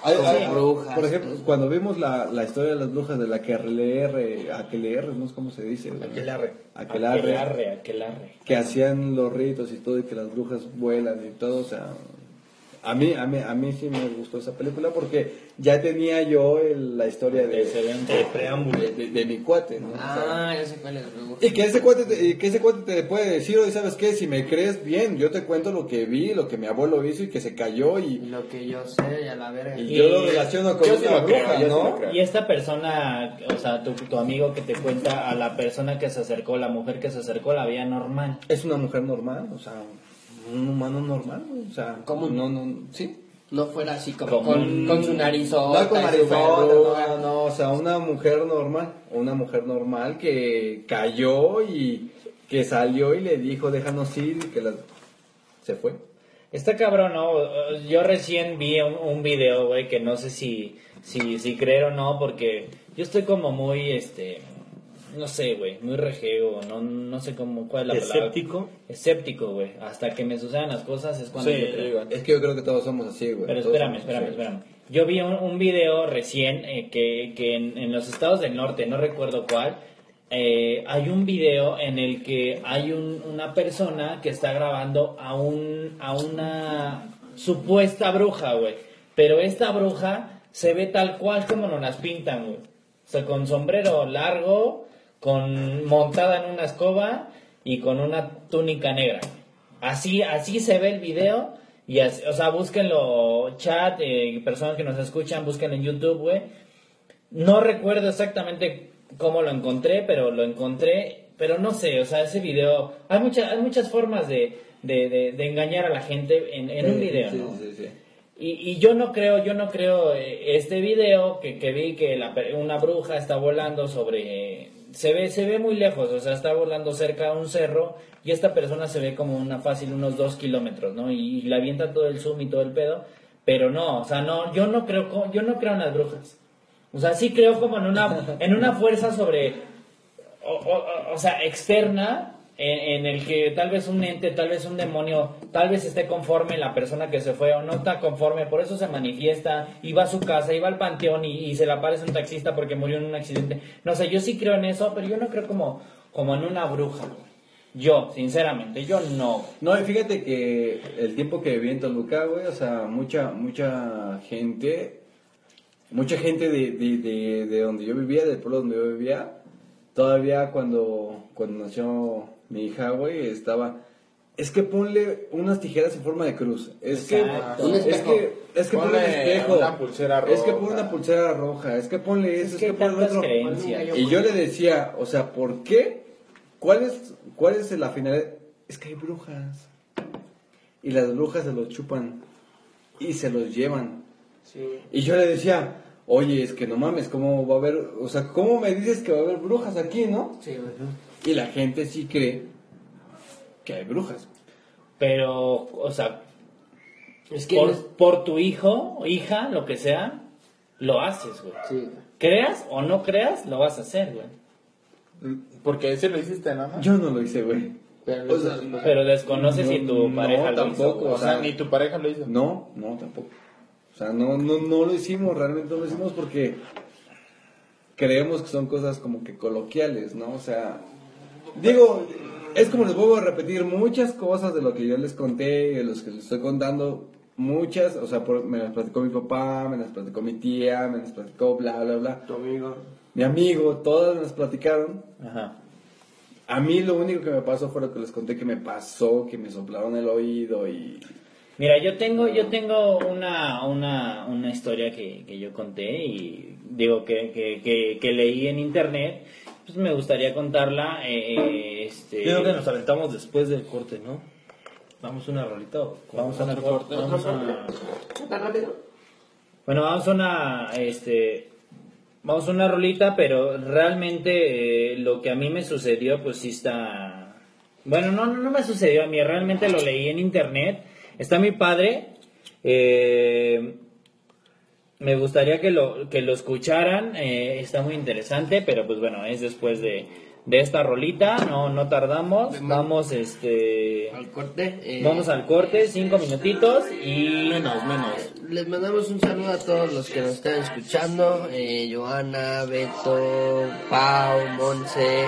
Hay- hay- brujas. Por ejemplo, cuando vimos la, la historia de las brujas de la que aquelarre, aquelarre, no sé cómo se dice. güey. Aquelarre. Aquelarre. Aquelarre, aquelarre. que hacían los ritos y todo y que las brujas vuelan y todo, o sea, a mí a mí a mí sí me gustó esa película porque ya tenía yo el- la historia de, preámbulo de, de- de mi cuate, ¿no? Ah, ya sé cuál es. y que ese cuate te, y que ese cuate te puede decir, oye, ¿sabes qué? Si me crees bien, yo te cuento lo que vi, lo que mi abuelo hizo y que se cayó Y y, lo que yo sé, ya la verga. y yo lo relaciono con una creo, bruja, ¿no? Y esta persona, o sea, tu, tu amigo que te cuenta a la persona que se acercó, la mujer que se acercó, la veía normal. Es una mujer normal, o sea, un humano normal, o sea, Común. no, no, sí. No fuera así como Como con, un- con su narizota. No con narizota, verruga. no, no, o sea, una mujer normal, una mujer normal que cayó y que salió y le dijo, déjanos ir y que la... se fue. Está cabrón, ¿no? Yo recién vi un, un video, güey, que no sé si, si, si creer o no, porque yo estoy como muy, este, no sé, güey, muy rejego, no, no sé cómo, cuál es la palabra. ¿Escéptico? Escéptico, güey. Hasta que me sucedan las cosas es cuando Sí, yo creo. Es que yo creo que todos somos así, güey. Pero todos espérame, espérame, así. espérame. Yo vi un, un video recién eh, que, que en, en los estados del norte, no recuerdo cuál, eh, hay un video en el que hay un- una persona que está grabando a, un, a una supuesta bruja, güey. Pero esta bruja se ve tal cual como nos las pintan, güey. O sea, con sombrero largo, con montada en una escoba y con una túnica negra. Así, así se ve el video. Y así- o sea, búsquenlo, chat, eh, personas que nos escuchan, búsquenlo en YouTube, güey. No recuerdo exactamente cómo lo encontré, pero lo encontré. Pero no sé, o sea, ese video. Hay, muchas hay muchas formas de, de, de- de engañar a la gente en, en un video, sí, ¿no? sí, sí. Y, y yo no creo, yo no creo eh, este video que, que vi que la una bruja está volando sobre, se ve, se ve muy lejos, o sea, está volando cerca de un cerro y esta persona se ve como una fácil unos dos kilómetros, ¿no? Y, le avienta todo el zoom y todo el pedo, pero no, o sea, no, yo no creo, yo no creo en las brujas. O sea, sí creo como en una, en una fuerza sobre, o- o sea, externa en, el que tal vez un ente, tal vez un demonio, tal vez esté conforme la persona que se fue o no está conforme, por eso se manifiesta y va a su casa y va al panteón y, se le aparece un taxista porque murió en un accidente. No sé, yo sí creo en eso, pero yo no creo como, como en una bruja. Yo, sinceramente, yo no. No, y fíjate que el tiempo que viví en Toluca, güey, o sea, mucha, mucha gente, mucha gente de, de, de, de donde yo vivía, del pueblo donde yo vivía, todavía cuando, cuando nació mi hija, güey, estaba, es que ponle unas tijeras en forma de cruz, es Exacto. que, es que, es que ponle un espejo, una pulsera es que roja. ponle una pulsera roja, es que ponle eso, es, Es que ponle otro. creencias. Y yo le decía, o sea, ¿por qué? ¿Cuál es, cuál es la finalidad? Es que hay brujas. Y las brujas se los chupan y se los llevan. Y yo le decía, oye, es que no mames, ¿cómo va a haber, o sea, cómo me dices que va a haber brujas aquí, no? Sí, güey. Y la gente sí cree que hay brujas. Pero, o sea, Es que no por, es- por tu hijo, hija, lo que sea, lo haces, güey. Sí. Creas o no creas, lo vas a hacer, güey. Porque ese lo hiciste, ¿no? Yo no lo hice, güey. Pero O sea, Pero desconoces si tu No, pareja lo tampoco. hizo. O sea, ni tu pareja lo hizo. No, no, tampoco. O sea, no, no, no lo hicimos, realmente no lo hicimos porque creemos que son cosas como que coloquiales, ¿no? O sea, digo, es como les vuelvo a repetir, muchas cosas de lo que yo les conté, de los que les estoy contando, muchas, o sea, por- me las platicó mi papá, me las platicó mi tía, me las platicó bla, bla, bla. Tu amigo. Mi amigo, todas me las platicaron. Ajá. A mí lo único que me pasó fue lo que les conté que me pasó, que me soplaron el oído y... Mira, yo tengo, yo tengo una, una, una historia que, que yo conté y digo que, que, que, que leí en internet. Pues me gustaría contarla. eh, este, Yo creo que nos aventamos después del corte, ¿no? Vamos a una rolita o Vamos a una corte. Vamos a, ¿Tan rápido? bueno, vamos a una, este, vamos a una rolita, pero realmente eh, lo que a mí me sucedió, pues sí está, bueno, no, no me sucedió a mí, realmente lo leí en internet. Está mi padre, eh, me gustaría que lo, que lo escucharan, eh, está muy interesante, pero pues bueno, es después de, de esta rolita, no, no tardamos, vamos, este, Al corte. eh, vamos al corte, cinco minutitos y... Menos, menos. Les mandamos un saludo a todos los que nos están escuchando. Eh, Joana, Beto, Pau, Monse.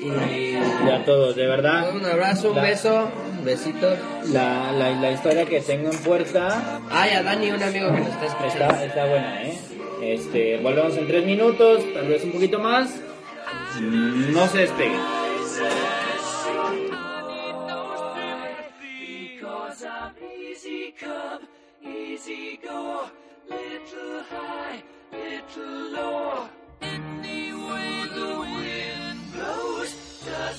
Y a todos, de verdad. un abrazo, un La- beso, un besito. La, la, la historia que tengo en puerta Ay, a Dani, un amigo que nos está escuchando. está, está buena, ¿eh? Este, volvemos en tres minutos, tal vez un poquito más. No se despeguen. Easy go, little high, little low.